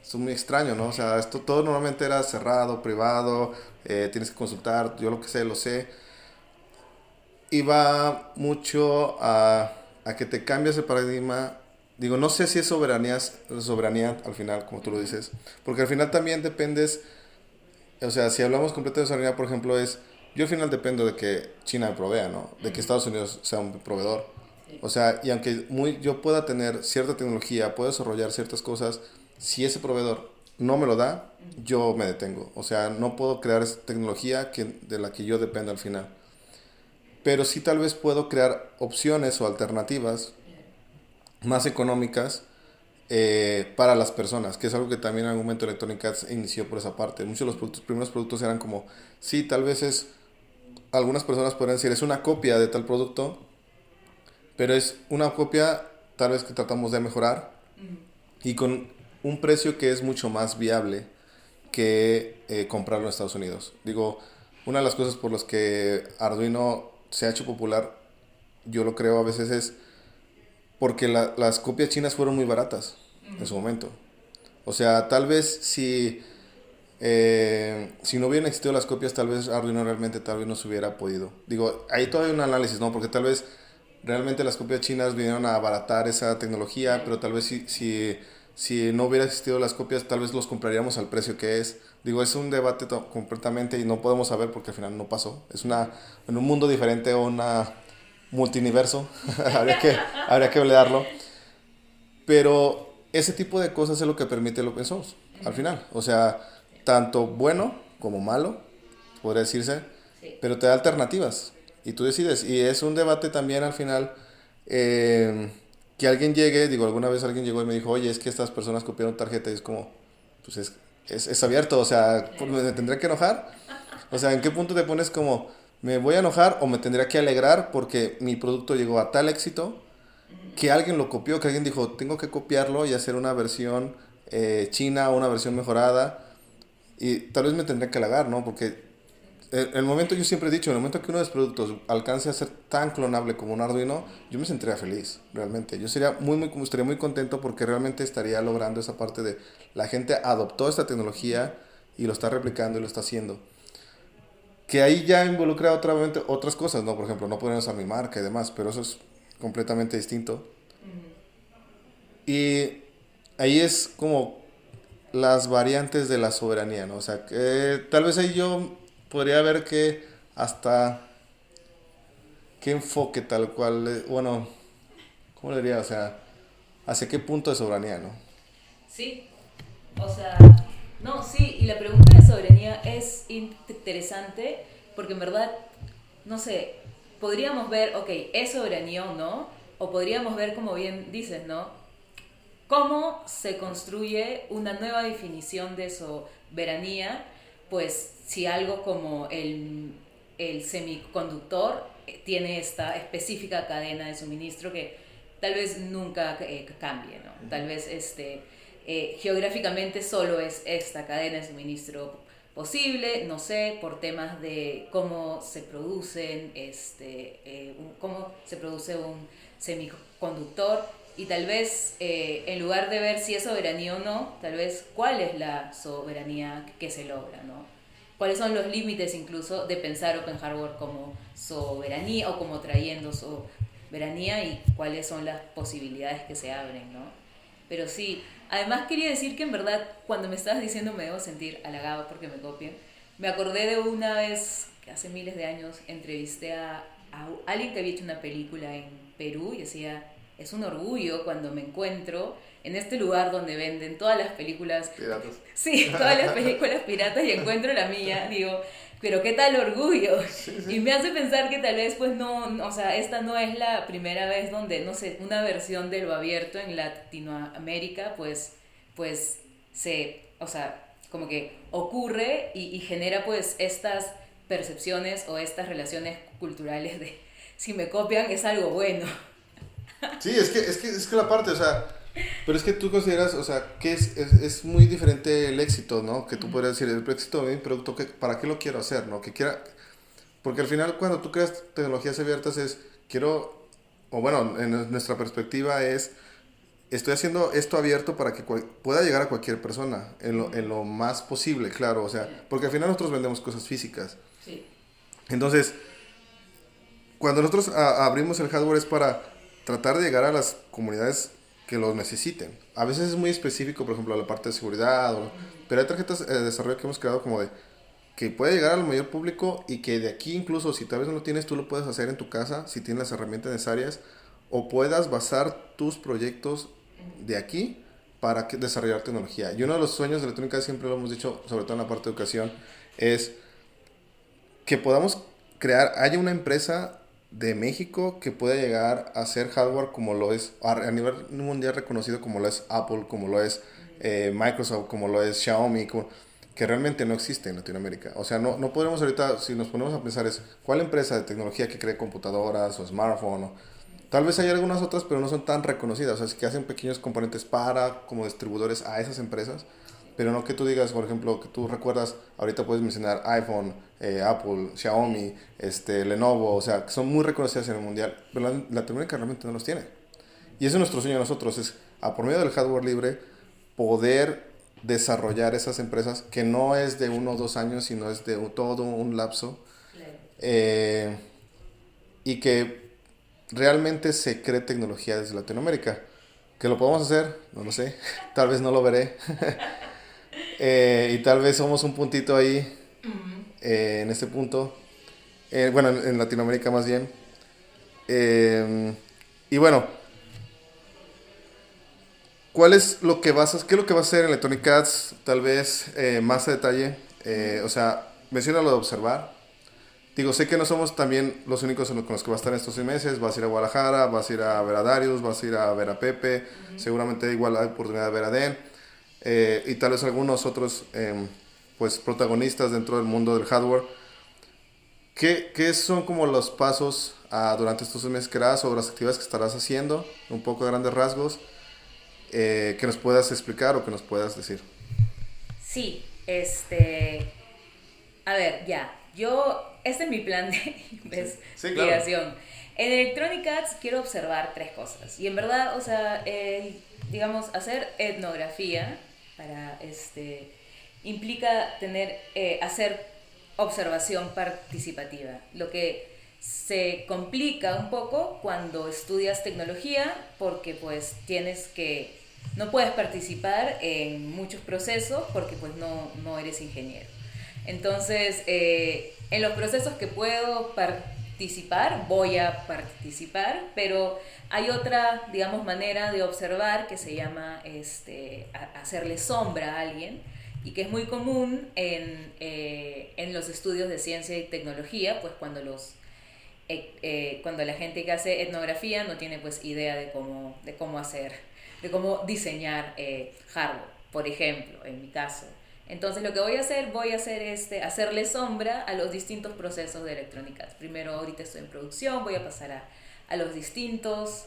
[SPEAKER 2] es muy extraño, ¿no? O sea, esto todo normalmente era cerrado, privado, eh, tienes que consultar, yo lo que sé, lo sé. Y va mucho a, a que te cambies el paradigma. Digo, no sé si es soberanía, soberanía al final, como tú lo dices, porque al final también dependes, o sea, si hablamos completamente de soberanía, por ejemplo, es, yo al final dependo de que China me provea, ¿no? De que Estados Unidos sea un proveedor. O sea, y aunque muy, yo pueda tener cierta tecnología, puedo desarrollar ciertas cosas, si ese proveedor no me lo da, yo me detengo. O sea, no puedo crear esa tecnología que, de la que yo dependo al final. Pero sí tal vez puedo crear opciones o alternativas más económicas eh, para las personas, que es algo que también en algún momento Electronic Arts inició por esa parte. Muchos de los productos, primeros productos eran como, sí, tal vez es, algunas personas podrían decir, es una copia de tal producto, pero es una copia tal vez que tratamos de mejorar y con un precio que es mucho más viable que eh, comprarlo en Estados Unidos. Digo, una de las cosas por las que Arduino se ha hecho popular, yo lo creo a veces es porque las copias chinas fueron muy baratas en su momento. O sea, tal vez si, eh, si no hubieran existido las copias, tal vez Arduino realmente tal vez no se hubiera podido. Digo, ahí todavía hay un análisis, ¿no? Porque tal vez realmente las copias chinas vinieron a abaratar esa tecnología, pero tal vez si, si si no hubiera existido las copias, tal vez los compraríamos al precio que es. Digo, es un debate completamente y no podemos saber porque al final no pasó. Es una, en un mundo diferente o una multiverso, [LAUGHS] habría, que, habría que olearlo. Pero ese tipo de cosas es lo que permite el open source, al final. O sea, tanto bueno como malo, podría decirse, pero te da alternativas y tú decides. Y es un debate también al final. Eh, que alguien llegue, digo, alguna vez alguien llegó y me dijo, oye, es que estas personas copiaron tarjeta y es como, pues es, es, es abierto, o sea, ¿me tendré que enojar? O sea, ¿en qué punto te pones como, me voy a enojar o me tendría que alegrar porque mi producto llegó a tal éxito que alguien lo copió, que alguien dijo, tengo que copiarlo y hacer una versión eh, china una versión mejorada? Y tal vez me tendría que halagar, ¿no? Porque el, el, momento, yo siempre he dicho, el momento que uno de los productos alcance a ser tan clonable como un Arduino, yo me sentiría feliz, realmente. Yo sería muy, muy, estaría muy contento porque realmente estaría logrando esa parte de la gente adoptó esta tecnología y lo está replicando y lo está haciendo. Que ahí ya involucra otra, otras cosas, ¿no? Por ejemplo, no podemos usar mi marca y demás, pero eso es completamente distinto. Y ahí es como las variantes de la soberanía, ¿no? O sea, que tal vez ahí yo podría ver que hasta qué enfoque tal cual, eh, bueno, ¿cómo le diría? O sea, ¿hacia qué punto de soberanía, no?
[SPEAKER 3] Sí, o sea, no, sí, y la pregunta de soberanía es interesante porque en verdad, no sé, podríamos ver, ok, ¿es soberanía o no? O podríamos ver, como bien dices, ¿no? ¿Cómo se construye una nueva definición de soberanía? Pues si algo como el, el semiconductor tiene esta específica cadena de suministro que tal vez nunca eh, cambie, ¿no? Tal vez este, eh, geográficamente solo es esta cadena de suministro posible, no sé, por temas de cómo se producen, este, eh, cómo se produce un semiconductor y tal vez en lugar de ver si es soberanía o no, tal vez cuál es la soberanía que se logra, ¿no? cuáles son los límites incluso de pensar open hardware como soberanía o como trayendo soberanía y cuáles son las posibilidades que se abren, ¿no? Pero sí, además quería decir que en verdad cuando me estabas diciendo me debo sentir halagado porque me copian, me acordé de una vez que hace miles de años entrevisté a, a alguien que había hecho una película en Perú y decía, es un orgullo cuando me encuentro en este lugar donde venden todas las películas
[SPEAKER 2] piratas.
[SPEAKER 3] Sí, todas las películas piratas y encuentro la mía, digo, pero qué tal orgullo. [LAUGHS] Y me hace pensar que tal vez pues no, o sea, esta no es la primera vez donde, no sé, una versión de lo abierto en Latinoamérica pues pues se, o sea, como que ocurre y, y genera pues estas percepciones o estas relaciones culturales de si me copian es algo bueno.
[SPEAKER 2] Sí, es que, es que, es que la parte, o sea, pero es que tú consideras, o sea, que es, es, es muy diferente el éxito, ¿no? Que tú podrías decir, el éxito de mi producto, que, ¿para qué lo quiero hacer, no? Que quiera... Porque al final cuando tú creas tecnologías abiertas es, quiero, o bueno, en nuestra perspectiva es, estoy haciendo esto abierto para que pueda llegar a cualquier persona, en lo, en lo más posible, claro, o sea, porque al final nosotros vendemos cosas físicas. Sí. Entonces, cuando nosotros abrimos el hardware es para tratar de llegar a las comunidades que los necesiten. A veces es muy específico, por ejemplo, la parte de seguridad, pero hay tarjetas de desarrollo que hemos creado como de que puede llegar al mayor público y que de aquí incluso si tal vez no lo tienes, tú lo puedes hacer en tu casa, si tienes las herramientas necesarias, o puedas basar tus proyectos de aquí para desarrollar tecnología. Y uno de los sueños de electrónica, siempre lo hemos dicho, sobre todo en la parte de educación, es que podamos crear, haya una empresa de México que pueda llegar a ser hardware como lo es a nivel mundial reconocido como lo es Apple, como lo es eh, Microsoft, como lo es Xiaomi, que realmente no existe en Latinoamérica. O sea, no, no podemos ahorita, si nos ponemos a pensar es, ¿cuál empresa de tecnología que cree computadoras o smartphone? tal vez hay algunas otras, pero no son tan reconocidas. O sea, que hacen pequeños componentes para, como distribuidores a esas empresas pero no que tú digas, por ejemplo, que tú recuerdas, ahorita puedes mencionar iPhone, eh, Apple, Xiaomi, este, Lenovo, o sea, que son muy reconocidas en el mundial, pero la, Latinoamérica realmente no los tiene. Y ese es nuestro sueño nosotros, es a por medio del hardware libre poder desarrollar esas empresas que no es de uno o dos años, sino es de todo un lapso. Eh, y que realmente se cree tecnología desde Latinoamérica. Que lo podemos hacer, no lo sé, [LAUGHS] tal vez no lo veré. [LAUGHS] Eh, y tal vez somos un puntito ahí, eh, en este punto. Eh, bueno, en, Latinoamérica más bien. y bueno, ¿cuál es lo que vas a, qué es lo que va a hacer en Electronic Arts? Tal vez más a detalle. o sea, menciona lo de observar. Digo, sé que no somos también los únicos con los que va a estar estos seis meses. Vas a ir a Guadalajara, vas a ir a ver a Darius, vas a ir a ver a Pepe. Seguramente igual hay oportunidad de ver a Den. Eh, y tal vez algunos otros em, pues, protagonistas dentro del mundo del hardware. ¿Qué, qué son como los pasos ah, durante estos meses que harás o las actividades que estarás haciendo? Un poco de grandes rasgos eh, que nos puedas explicar o que nos puedas decir.
[SPEAKER 3] Sí, este... A ver, ya. Yo, este es mi plan de [LAUGHS] investigación. En Electronic Arts quiero observar tres cosas. Y en verdad, o sea, digamos, hacer etnografía para este implica tener eh, hacer observación participativa. Lo que se complica un poco cuando estudias tecnología porque pues tienes que, no puedes participar en muchos procesos porque pues no, no eres ingeniero. Entonces, eh, en los procesos que puedo participar, voy a participar, pero hay otra, digamos, manera de observar que se llama este, hacerle sombra a alguien y que es muy común en, eh, en los estudios de ciencia y tecnología, pues cuando los eh, eh, cuando la gente que hace etnografía no tiene pues idea de cómo, de cómo hacer, de cómo diseñar hardware, por ejemplo, en mi caso. Entonces lo que voy a hacer, voy a hacer este, hacerle sombra a los distintos procesos de electrónica. Primero ahorita estoy en producción, voy a pasar a, a los distintos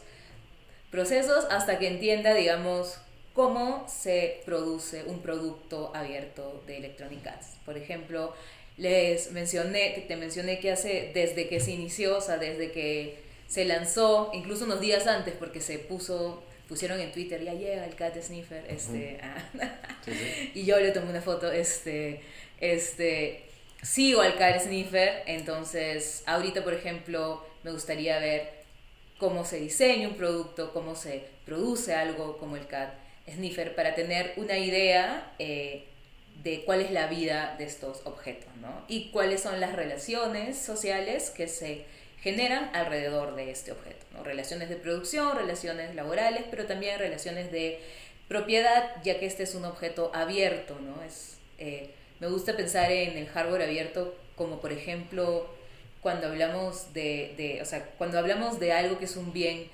[SPEAKER 3] procesos hasta que entienda, digamos, cómo se produce un producto abierto de Electronic Arts. Por ejemplo, les mencioné, te mencioné que hace, desde que se inició, o sea, desde que se lanzó, incluso unos días antes, porque se puso, pusieron en Twitter, ya llega el cat sniffer, este, ah, [LAUGHS] y yo le tomé una foto, este, este, sigo al cat sniffer, entonces, ahorita, por ejemplo, me gustaría ver cómo se diseña un producto, cómo se produce algo como el cat sniffer para tener una idea eh, de cuál es la vida de estos objetos, ¿no? Y cuáles son las relaciones sociales que se generan alrededor de este objeto, Relaciones de producción, relaciones laborales, pero también relaciones de propiedad, ya que este es un objeto abierto, ¿no? Es, eh, me gusta pensar en el hardware abierto como, por ejemplo, cuando hablamos de, de o sea, cuando hablamos de algo que es un bien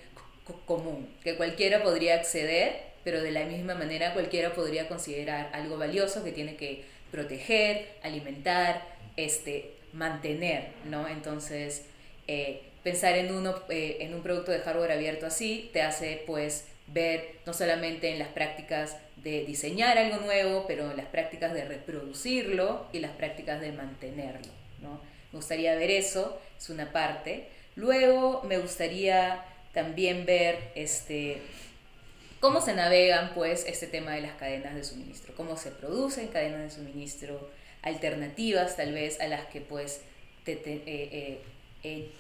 [SPEAKER 3] común, que cualquiera podría acceder pero de la misma manera cualquiera podría considerar algo valioso que tiene que proteger, alimentar, este, mantener, ¿no? Entonces, eh, pensar en, uno, eh, en un producto de hardware abierto así te hace, pues, ver no solamente en las prácticas de diseñar algo nuevo, pero en las prácticas de reproducirlo y las prácticas de mantenerlo, ¿no? Me gustaría ver eso, es una parte. Luego me gustaría también ver este, cómo se navegan pues este tema de las cadenas de suministro, cómo se producen cadenas de suministro, alternativas tal vez a las que pues eh, eh, eh,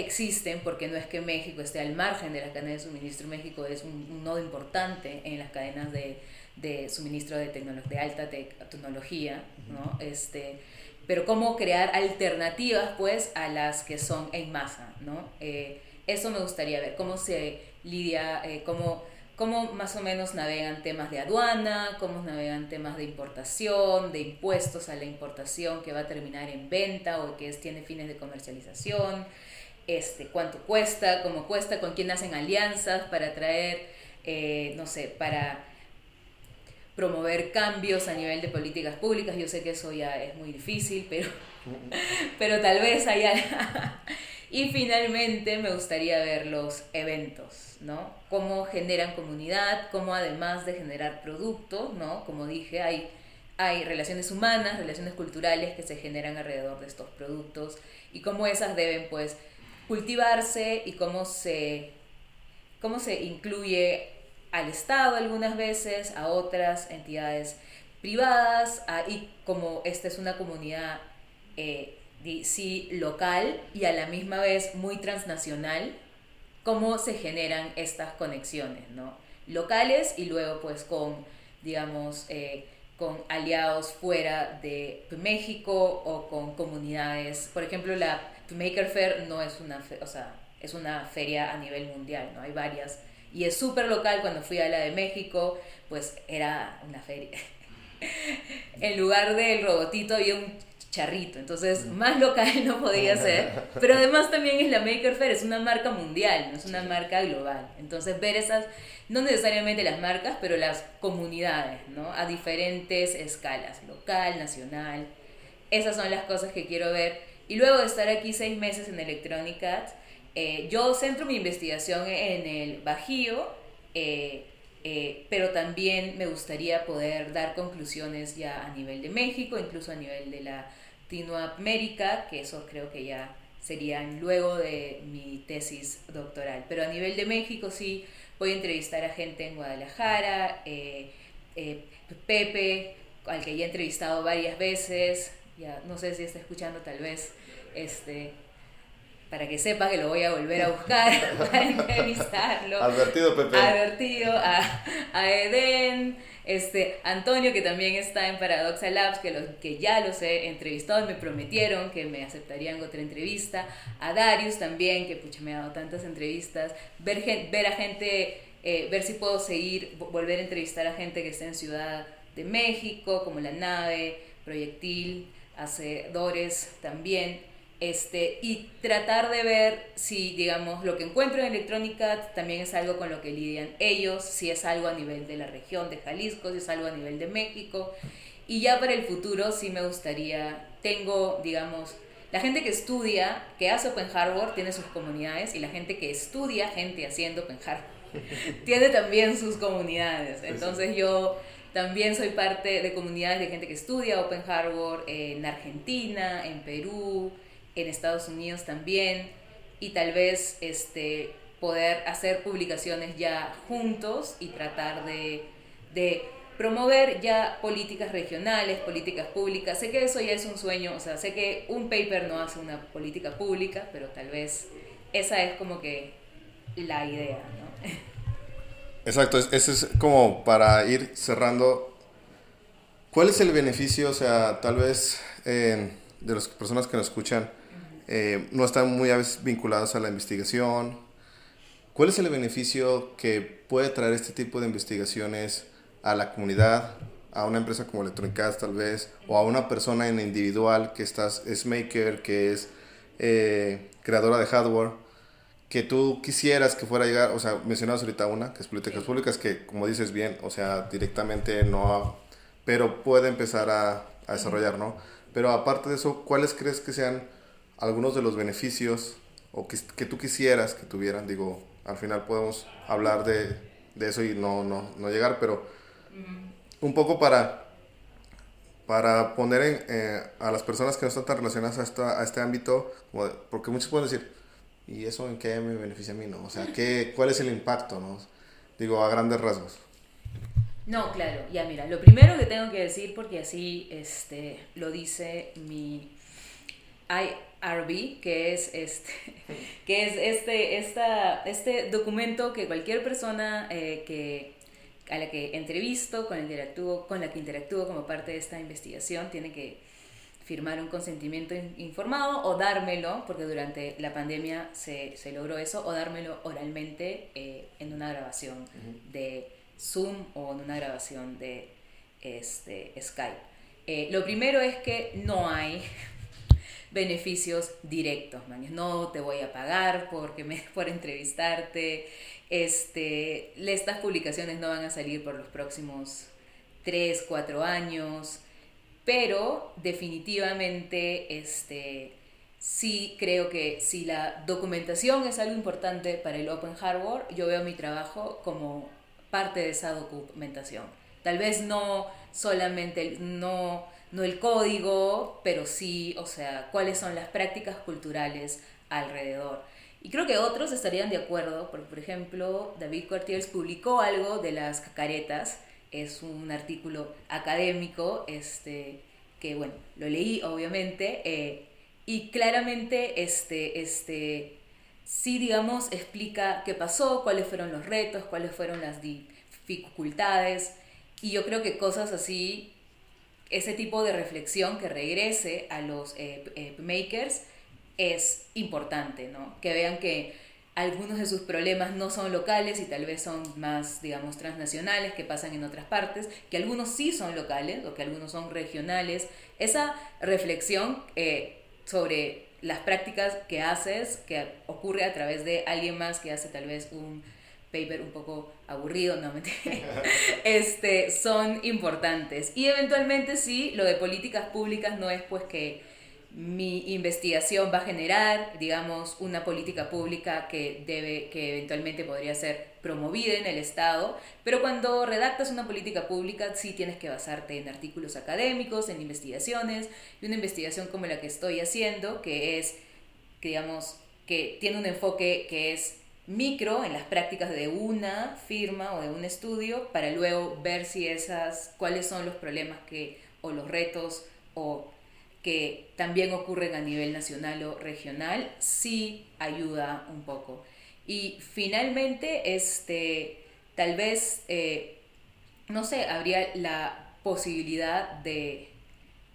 [SPEAKER 3] existen, porque no es que México esté al margen de las cadenas de suministro, México es un, nodo importante en las cadenas de, de suministro de, de alta tecnología, ¿no? Este, pero cómo crear alternativas pues a las que son en masa, ¿no? eso me gustaría ver, cómo se lidia, cómo cómo más o menos navegan temas de aduana, cómo navegan temas de importación, de impuestos a la importación que va a terminar en venta o que tiene fines de comercialización, este, cuánto cuesta, cómo cuesta, con quién hacen alianzas para traer, eh, no sé, para promover cambios a nivel de políticas públicas. Yo sé que eso ya es muy difícil, pero, [LAUGHS] pero tal vez haya... [LAUGHS] y finalmente me gustaría ver los eventos ¿no? Cómo generan comunidad, cómo además de generar productos, ¿no? Como dije, hay, hay relaciones humanas, relaciones culturales que se generan alrededor de estos productos y cómo esas deben, pues, cultivarse y cómo se, cómo se incluye al Estado algunas veces, a otras entidades privadas, y como esta es una comunidad eh, sí local y a la misma vez muy transnacional, cómo se generan estas conexiones, ¿no? Locales y luego pues con, digamos, eh, con aliados fuera de México o con comunidades. Por ejemplo, la Maker Fair no es una, o sea, es una feria a nivel mundial, ¿no? Hay varias. Y es súper local. Cuando fui a la de México, pues era una feria. [LAUGHS] en lugar del robotito había un charrito, entonces más local no podía ser, [LAUGHS] pero además también es la Maker Fair, es una marca mundial, no es una marca global, entonces ver esas, no necesariamente las marcas, pero las comunidades, ¿no? A diferentes escalas, local, nacional, esas son las cosas que quiero ver, y luego de estar aquí seis meses en Electronic eh, yo centro mi investigación en el Bajío, eh, eh, pero también me gustaría poder dar conclusiones ya a nivel de México, incluso a nivel de la Latinoamérica, que eso creo que ya serían luego de mi tesis doctoral. Pero a nivel de México sí voy a entrevistar a gente en Guadalajara, Pepe, al que ya he entrevistado varias veces, ya no sé si está escuchando tal vez, este, para que sepa que lo voy a volver a buscar [LAUGHS] para entrevistarlo.
[SPEAKER 2] Advertido, Pepe.
[SPEAKER 3] Advertido a, a Eden, este, Antonio, que también está en Paradoxa Labs, que, que ya los he entrevistado, me prometieron que me aceptarían otra entrevista. A Darius también, que pucha, me ha dado tantas entrevistas. Ver, ver a gente, eh, ver si puedo seguir, volver a entrevistar a gente que está en Ciudad de México, como La Nave, Proyectil, Hacedores también este, y tratar de ver si, digamos, lo que encuentro en electrónica también es algo con lo que lidian ellos, si es algo a nivel de la región de Jalisco, si es algo a nivel de México. Y ya para el futuro sí me gustaría, tengo, digamos, la gente que estudia, que hace Open Hardware, tiene sus comunidades, y la gente que estudia, gente haciendo Open Hardware, [LAUGHS] tiene también sus comunidades. Entonces yo también soy parte de comunidades de gente que estudia Open Hardware en Argentina, en Perú, en Estados Unidos también y tal vez este, poder hacer publicaciones ya juntos y tratar de, de promover ya políticas regionales, políticas públicas. Sé que eso ya es un sueño, o sea, sé que un paper no hace una política pública, pero tal vez esa es como que la idea, ¿no? [LAUGHS]
[SPEAKER 2] Exacto, eso es como para ir cerrando. ¿Cuál es el beneficio, o sea, tal vez eh, de las personas que nos escuchan, eh, no están muy a veces vinculados a la investigación. ¿Cuál es el beneficio que puede traer este tipo de investigaciones a la comunidad, a una empresa como Electronic Arts tal vez, o a una persona en individual que estás, es maker, que es eh, creadora de hardware, que tú quisieras que fuera a llegar, o sea, mencionabas ahorita una, que es políticas públicas, que como dices bien, o sea, directamente no, pero puede empezar a, a desarrollar, ¿no? Pero aparte de eso, ¿cuáles crees que sean algunos de los beneficios o que, que, tú quisieras que tuvieran, digo, al final podemos hablar de, de eso y no, no, no, llegar, pero un poco para, para poner en, eh, a las personas que no están tan relacionadas a, esta, a este ámbito, porque muchos pueden decir, ¿y eso en qué me beneficia a mí? No? O sea, ¿qué, ¿cuál es el impacto? No? Digo, a grandes rasgos.
[SPEAKER 3] No, claro, ya mira, lo primero que tengo que decir, porque así este, lo dice mi... Hay, RB, que es este, [LAUGHS] que es este, esta, este documento que cualquier persona eh, que, a la que entrevisto, con, el con la que interactúo como parte de esta investigación, tiene que firmar un consentimiento informado o dármelo, porque durante la pandemia se, se logró eso, o dármelo oralmente eh, en una grabación de Zoom o en una grabación de este, Skype. Eh, lo primero es que no hay [LAUGHS] beneficios directos, No te voy a pagar porque me, [LAUGHS] por entrevistarte. Este, estas publicaciones no van a salir por los próximos 3, 4 años, pero definitivamente este, sí creo que si la documentación es algo importante para el Open Hardware, yo veo mi trabajo como parte de esa documentación. Tal vez no solamente, no no el código, pero sí, o sea, cuáles son las prácticas culturales alrededor. Y creo que otros estarían de acuerdo, porque por ejemplo, David Quartiers publicó algo de las cacaretas, es un artículo académico, este, que bueno, lo leí obviamente, eh, y claramente este, este, sí, digamos, explica qué pasó, cuáles fueron los retos, cuáles fueron las dificultades, y yo creo que cosas así ese tipo de reflexión que regrese a los eh, eh, makers es importante, ¿no? Que vean que algunos de sus problemas no son locales y tal vez son más, digamos, transnacionales que pasan en otras partes, que algunos sí son locales o que algunos son regionales. Esa reflexión eh, sobre las prácticas que haces, que ocurre a través de alguien más que hace tal vez un paper un poco aburrido, no me [LAUGHS] este, son importantes. Y eventualmente sí, lo de políticas públicas no es pues que mi investigación va a generar, digamos, una política pública que debe, que eventualmente podría ser promovida en el Estado, pero cuando redactas una política pública sí tienes que basarte en artículos académicos, en investigaciones, y una investigación como la que estoy haciendo, que es, digamos, que tiene un enfoque que es micro en las prácticas de una firma o de un estudio para luego ver si esas cuáles son los problemas que o los retos o que también ocurren a nivel nacional o regional, sí ayuda un poco. Y finalmente, este, tal vez, eh, no sé, habría la posibilidad de,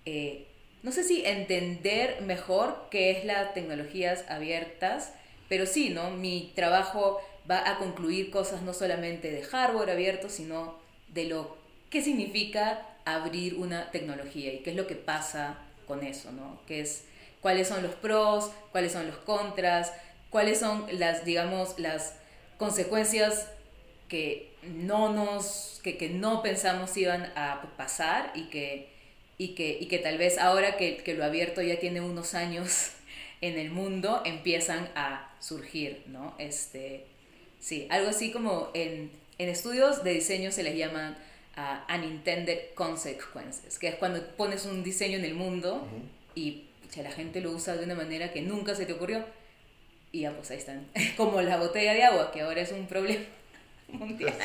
[SPEAKER 3] eh, no sé si entender mejor qué es las tecnologías abiertas, pero sí, ¿no? Mi trabajo va a concluir cosas no solamente de hardware abierto, sino de lo que significa abrir una tecnología y qué es lo que pasa con eso, ¿no? ¿Qué es, cuáles son los pros, cuáles son los contras, cuáles son las, digamos, las consecuencias que no nos, que, que no pensamos iban a pasar y que, y que, y que tal vez ahora que, que lo abierto ya tiene unos años [LAUGHS] en el mundo empiezan a surgir, ¿no? Este, sí, algo así como en, en estudios de diseño se les llaman uh, unintended consequences, que es cuando pones un diseño en el mundo y la gente lo usa de una manera que nunca se te ocurrió. Y ya, pues ahí están. [LAUGHS] Como la botella de agua, que ahora es un problema [LAUGHS] mundial.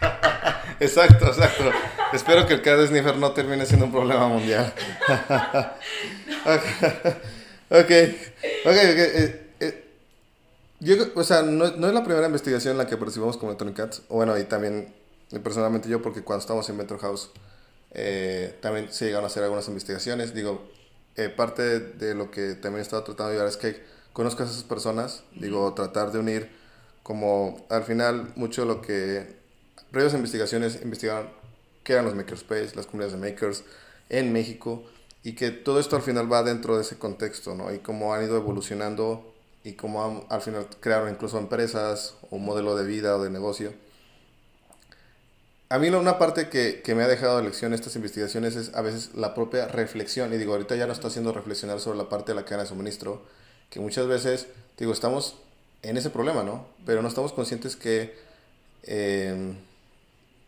[SPEAKER 3] [LAUGHS]
[SPEAKER 2] exacto, exacto. Espero que el cada sniffer no termine siendo un problema mundial. ok, ok, eh, eh, yo, o sea, no, no, es la primera investigación en la que percibimos como Electronic Cats. Bueno, y también personalmente yo, porque cuando estábamos en Metro House, eh, también se llegaron a hacer algunas investigaciones. Digo, eh, parte de lo que también he estado tratando de llevar es que conozcas a esas personas, digo, tratar de unir como al final mucho de lo que previas investigaciones investigaron qué eran los makerspace, las comunidades de makers en México y que todo esto al final va dentro de ese contexto, ¿no? Y cómo han ido evolucionando y cómo al final crearon incluso empresas o un modelo de vida o de negocio a mí una parte que, que, me ha dejado de lección estas investigaciones es a veces la propia reflexión. Y digo, ahorita ya no está haciendo reflexionar sobre la parte de la cadena de suministro, que muchas veces, digo, estamos en ese problema, ¿no? Pero no estamos conscientes que em,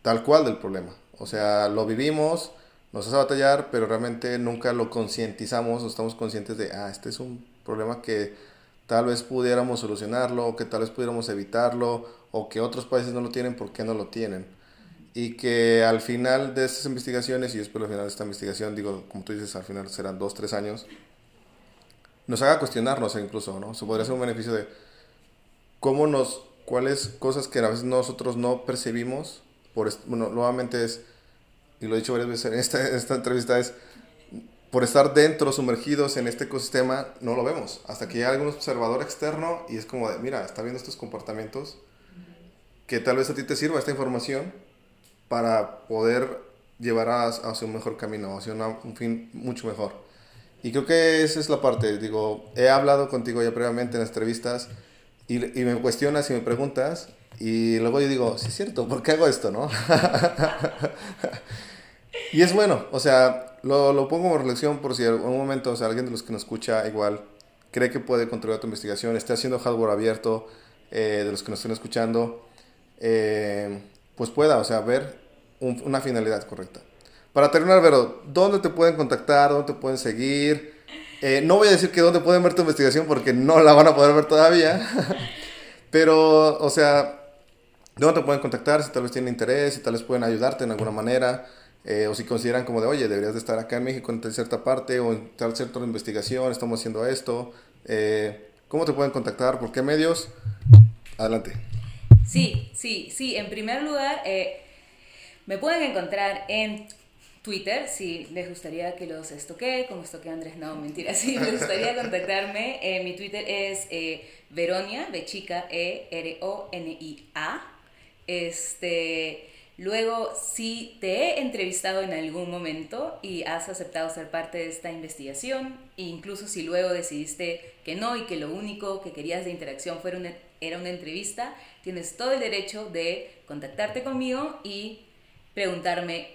[SPEAKER 2] tal cual del problema. O sea, lo vivimos, nos hace batallar, pero realmente nunca lo concientizamos o estamos conscientes de, ah, este es un problema que tal vez pudiéramos solucionarlo, o que tal vez pudiéramos evitarlo, o que otros países no lo tienen, ¿por qué no lo tienen? Y que al final de estas investigaciones, y espero al final de esta investigación, digo, como tú dices, al final serán dos, tres años, nos haga cuestionarnos incluso, ¿no? Se podría ser un beneficio de cómo nos, cuáles cosas que a veces nosotros no percibimos, por, bueno, nuevamente es, y lo he dicho varias veces en esta, esta entrevista, es por estar dentro, sumergidos en este ecosistema, no lo vemos. Hasta que llega algún observador externo y es como de, mira, está viendo estos comportamientos, que tal vez a ti te sirva esta información, para poder llevar a, hacia un mejor camino, hacia un fin mucho mejor. Y creo que esa es la parte, digo, he hablado contigo ya previamente en entrevistas y, y me cuestionas y me preguntas y luego yo digo, sí es cierto, ¿por qué hago esto, no? [LAUGHS] y es bueno, o sea, lo, lo pongo como reflexión por si en algún momento, o sea, alguien de los que nos escucha igual cree que puede contribuir a tu investigación, esté haciendo hardware abierto, eh, de los que nos estén escuchando, eh, pues pueda, o sea, ver una finalidad correcta. Para terminar, Vero, ¿dónde te pueden contactar? ¿Dónde te pueden seguir? Eh, no voy a decir que dónde pueden ver tu investigación porque no la van a poder ver todavía. [LAUGHS] Pero, o sea, ¿dónde te pueden contactar? Si tal vez tienen interés, si tal vez pueden ayudarte en alguna manera. Eh, o si consideran como de, oye, deberías de estar acá en México en cierta parte o en tal centro de investigación, estamos haciendo esto. Eh, ¿Cómo te pueden contactar? ¿Por qué medios? Adelante.
[SPEAKER 3] Sí, sí, sí. En primer lugar, eh, me pueden encontrar en Twitter, si les gustaría que los estoque, como estoque Andrés, no, mentira, [LAUGHS] si les gustaría contactarme, eh, mi Twitter es eh, Veronia, de chica, E-R-O-N-I-A. Este, luego, si te he entrevistado en algún momento y has aceptado ser parte de esta investigación, incluso si luego decidiste que no y que lo único que querías de interacción fuera una, era una entrevista, tienes todo el derecho de contactarte conmigo y preguntarme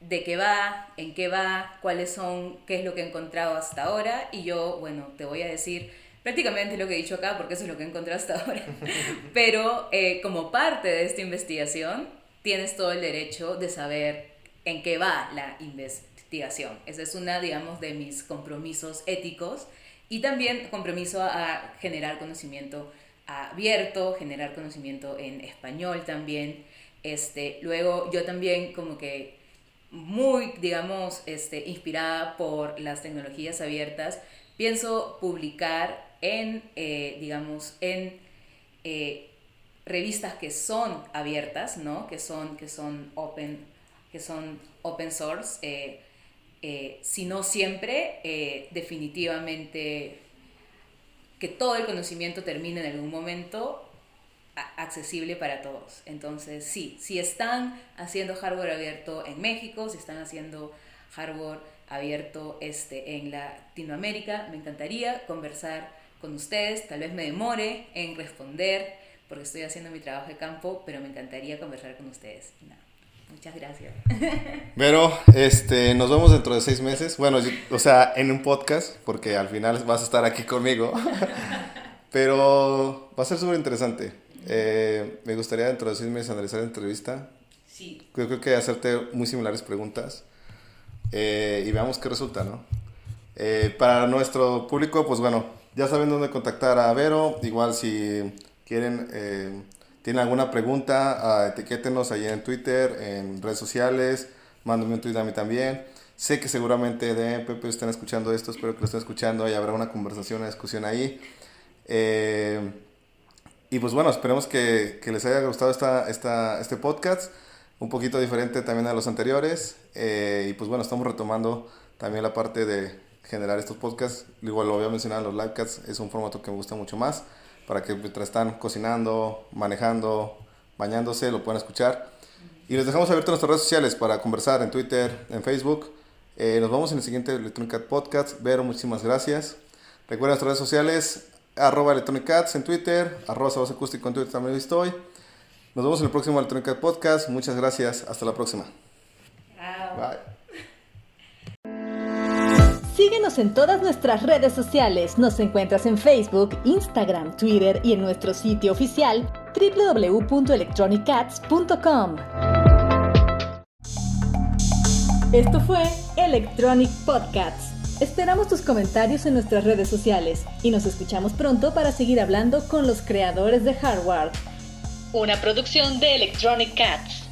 [SPEAKER 3] de qué va, en qué va, cuáles son, qué es lo que he encontrado hasta ahora y yo, bueno, te voy a decir prácticamente lo que he dicho acá porque eso es lo que he encontrado hasta ahora. [LAUGHS] Pero eh, como parte de esta investigación, tienes todo el derecho de saber en qué va la investigación. Esa es una, digamos, de mis compromisos éticos y también compromiso a generar conocimiento abierto, generar conocimiento en español también. Este, luego yo también como que muy, digamos, este, inspirada por las tecnologías abiertas, pienso publicar en, eh, digamos, en eh, revistas que son abiertas, ¿no? Que son, que son open, que son open source, eh, si no siempre, definitivamente que todo el conocimiento termine en algún momento accesible para todos. Entonces, sí, si están haciendo hardware abierto en México, si están haciendo hardware abierto este, en Latinoamérica, me encantaría conversar con ustedes. Tal vez me demore en responder porque estoy haciendo mi trabajo de campo, pero me encantaría conversar con ustedes. Muchas gracias. [LAUGHS]
[SPEAKER 2] Pero, este, nos vemos dentro de seis meses. Bueno, o sea, en un podcast, porque al final vas a estar aquí conmigo. [LAUGHS] Pero va a ser súper interesante. Eh, me gustaría dentro de seis meses analizar la entrevista.
[SPEAKER 3] Sí.
[SPEAKER 2] Yo creo que hacerte muy similares preguntas eh, y veamos qué resulta, ¿no? Eh, para nuestro público, pues bueno, ya saben dónde contactar a Vero. Igual si quieren, tienen alguna pregunta, etiquétenos ahí en Twitter, en redes sociales, mándenme un tweet a mí también. Sé que seguramente de Pepe están escuchando esto, espero que lo estén escuchando y habrá una conversación, una discusión ahí. Eh, y pues bueno, esperemos que, que les haya gustado esta, esta, este podcast, un poquito diferente también a los anteriores. Eh, y pues bueno, estamos retomando también la parte de generar estos podcasts. Igual lo voy a mencionar, los livecasts es un formato que me gusta mucho más, para que mientras están cocinando, manejando, bañándose, lo puedan escuchar. Y les dejamos abierto nuestras redes sociales para conversar en Twitter, en Facebook. Eh, nos vemos en el siguiente Electronic Podcast. Vero, muchísimas gracias. Recuerden nuestras redes sociales, arroba Electronic Cats en Twitter, arroba Acústico en Twitter también estoy. Nos vemos en el próximo Electronic Cat Podcast. Muchas gracias. Hasta la próxima.
[SPEAKER 3] Bye.
[SPEAKER 1] Síguenos en todas nuestras redes sociales. Nos encuentras en Facebook, Instagram, Twitter y en nuestro sitio oficial www.electroniccats.com. Esto fue Electronic Podcasts. Esperamos tus comentarios en nuestras redes sociales y nos escuchamos pronto para seguir hablando con los creadores de hardware. Una producción de Electronic Cats.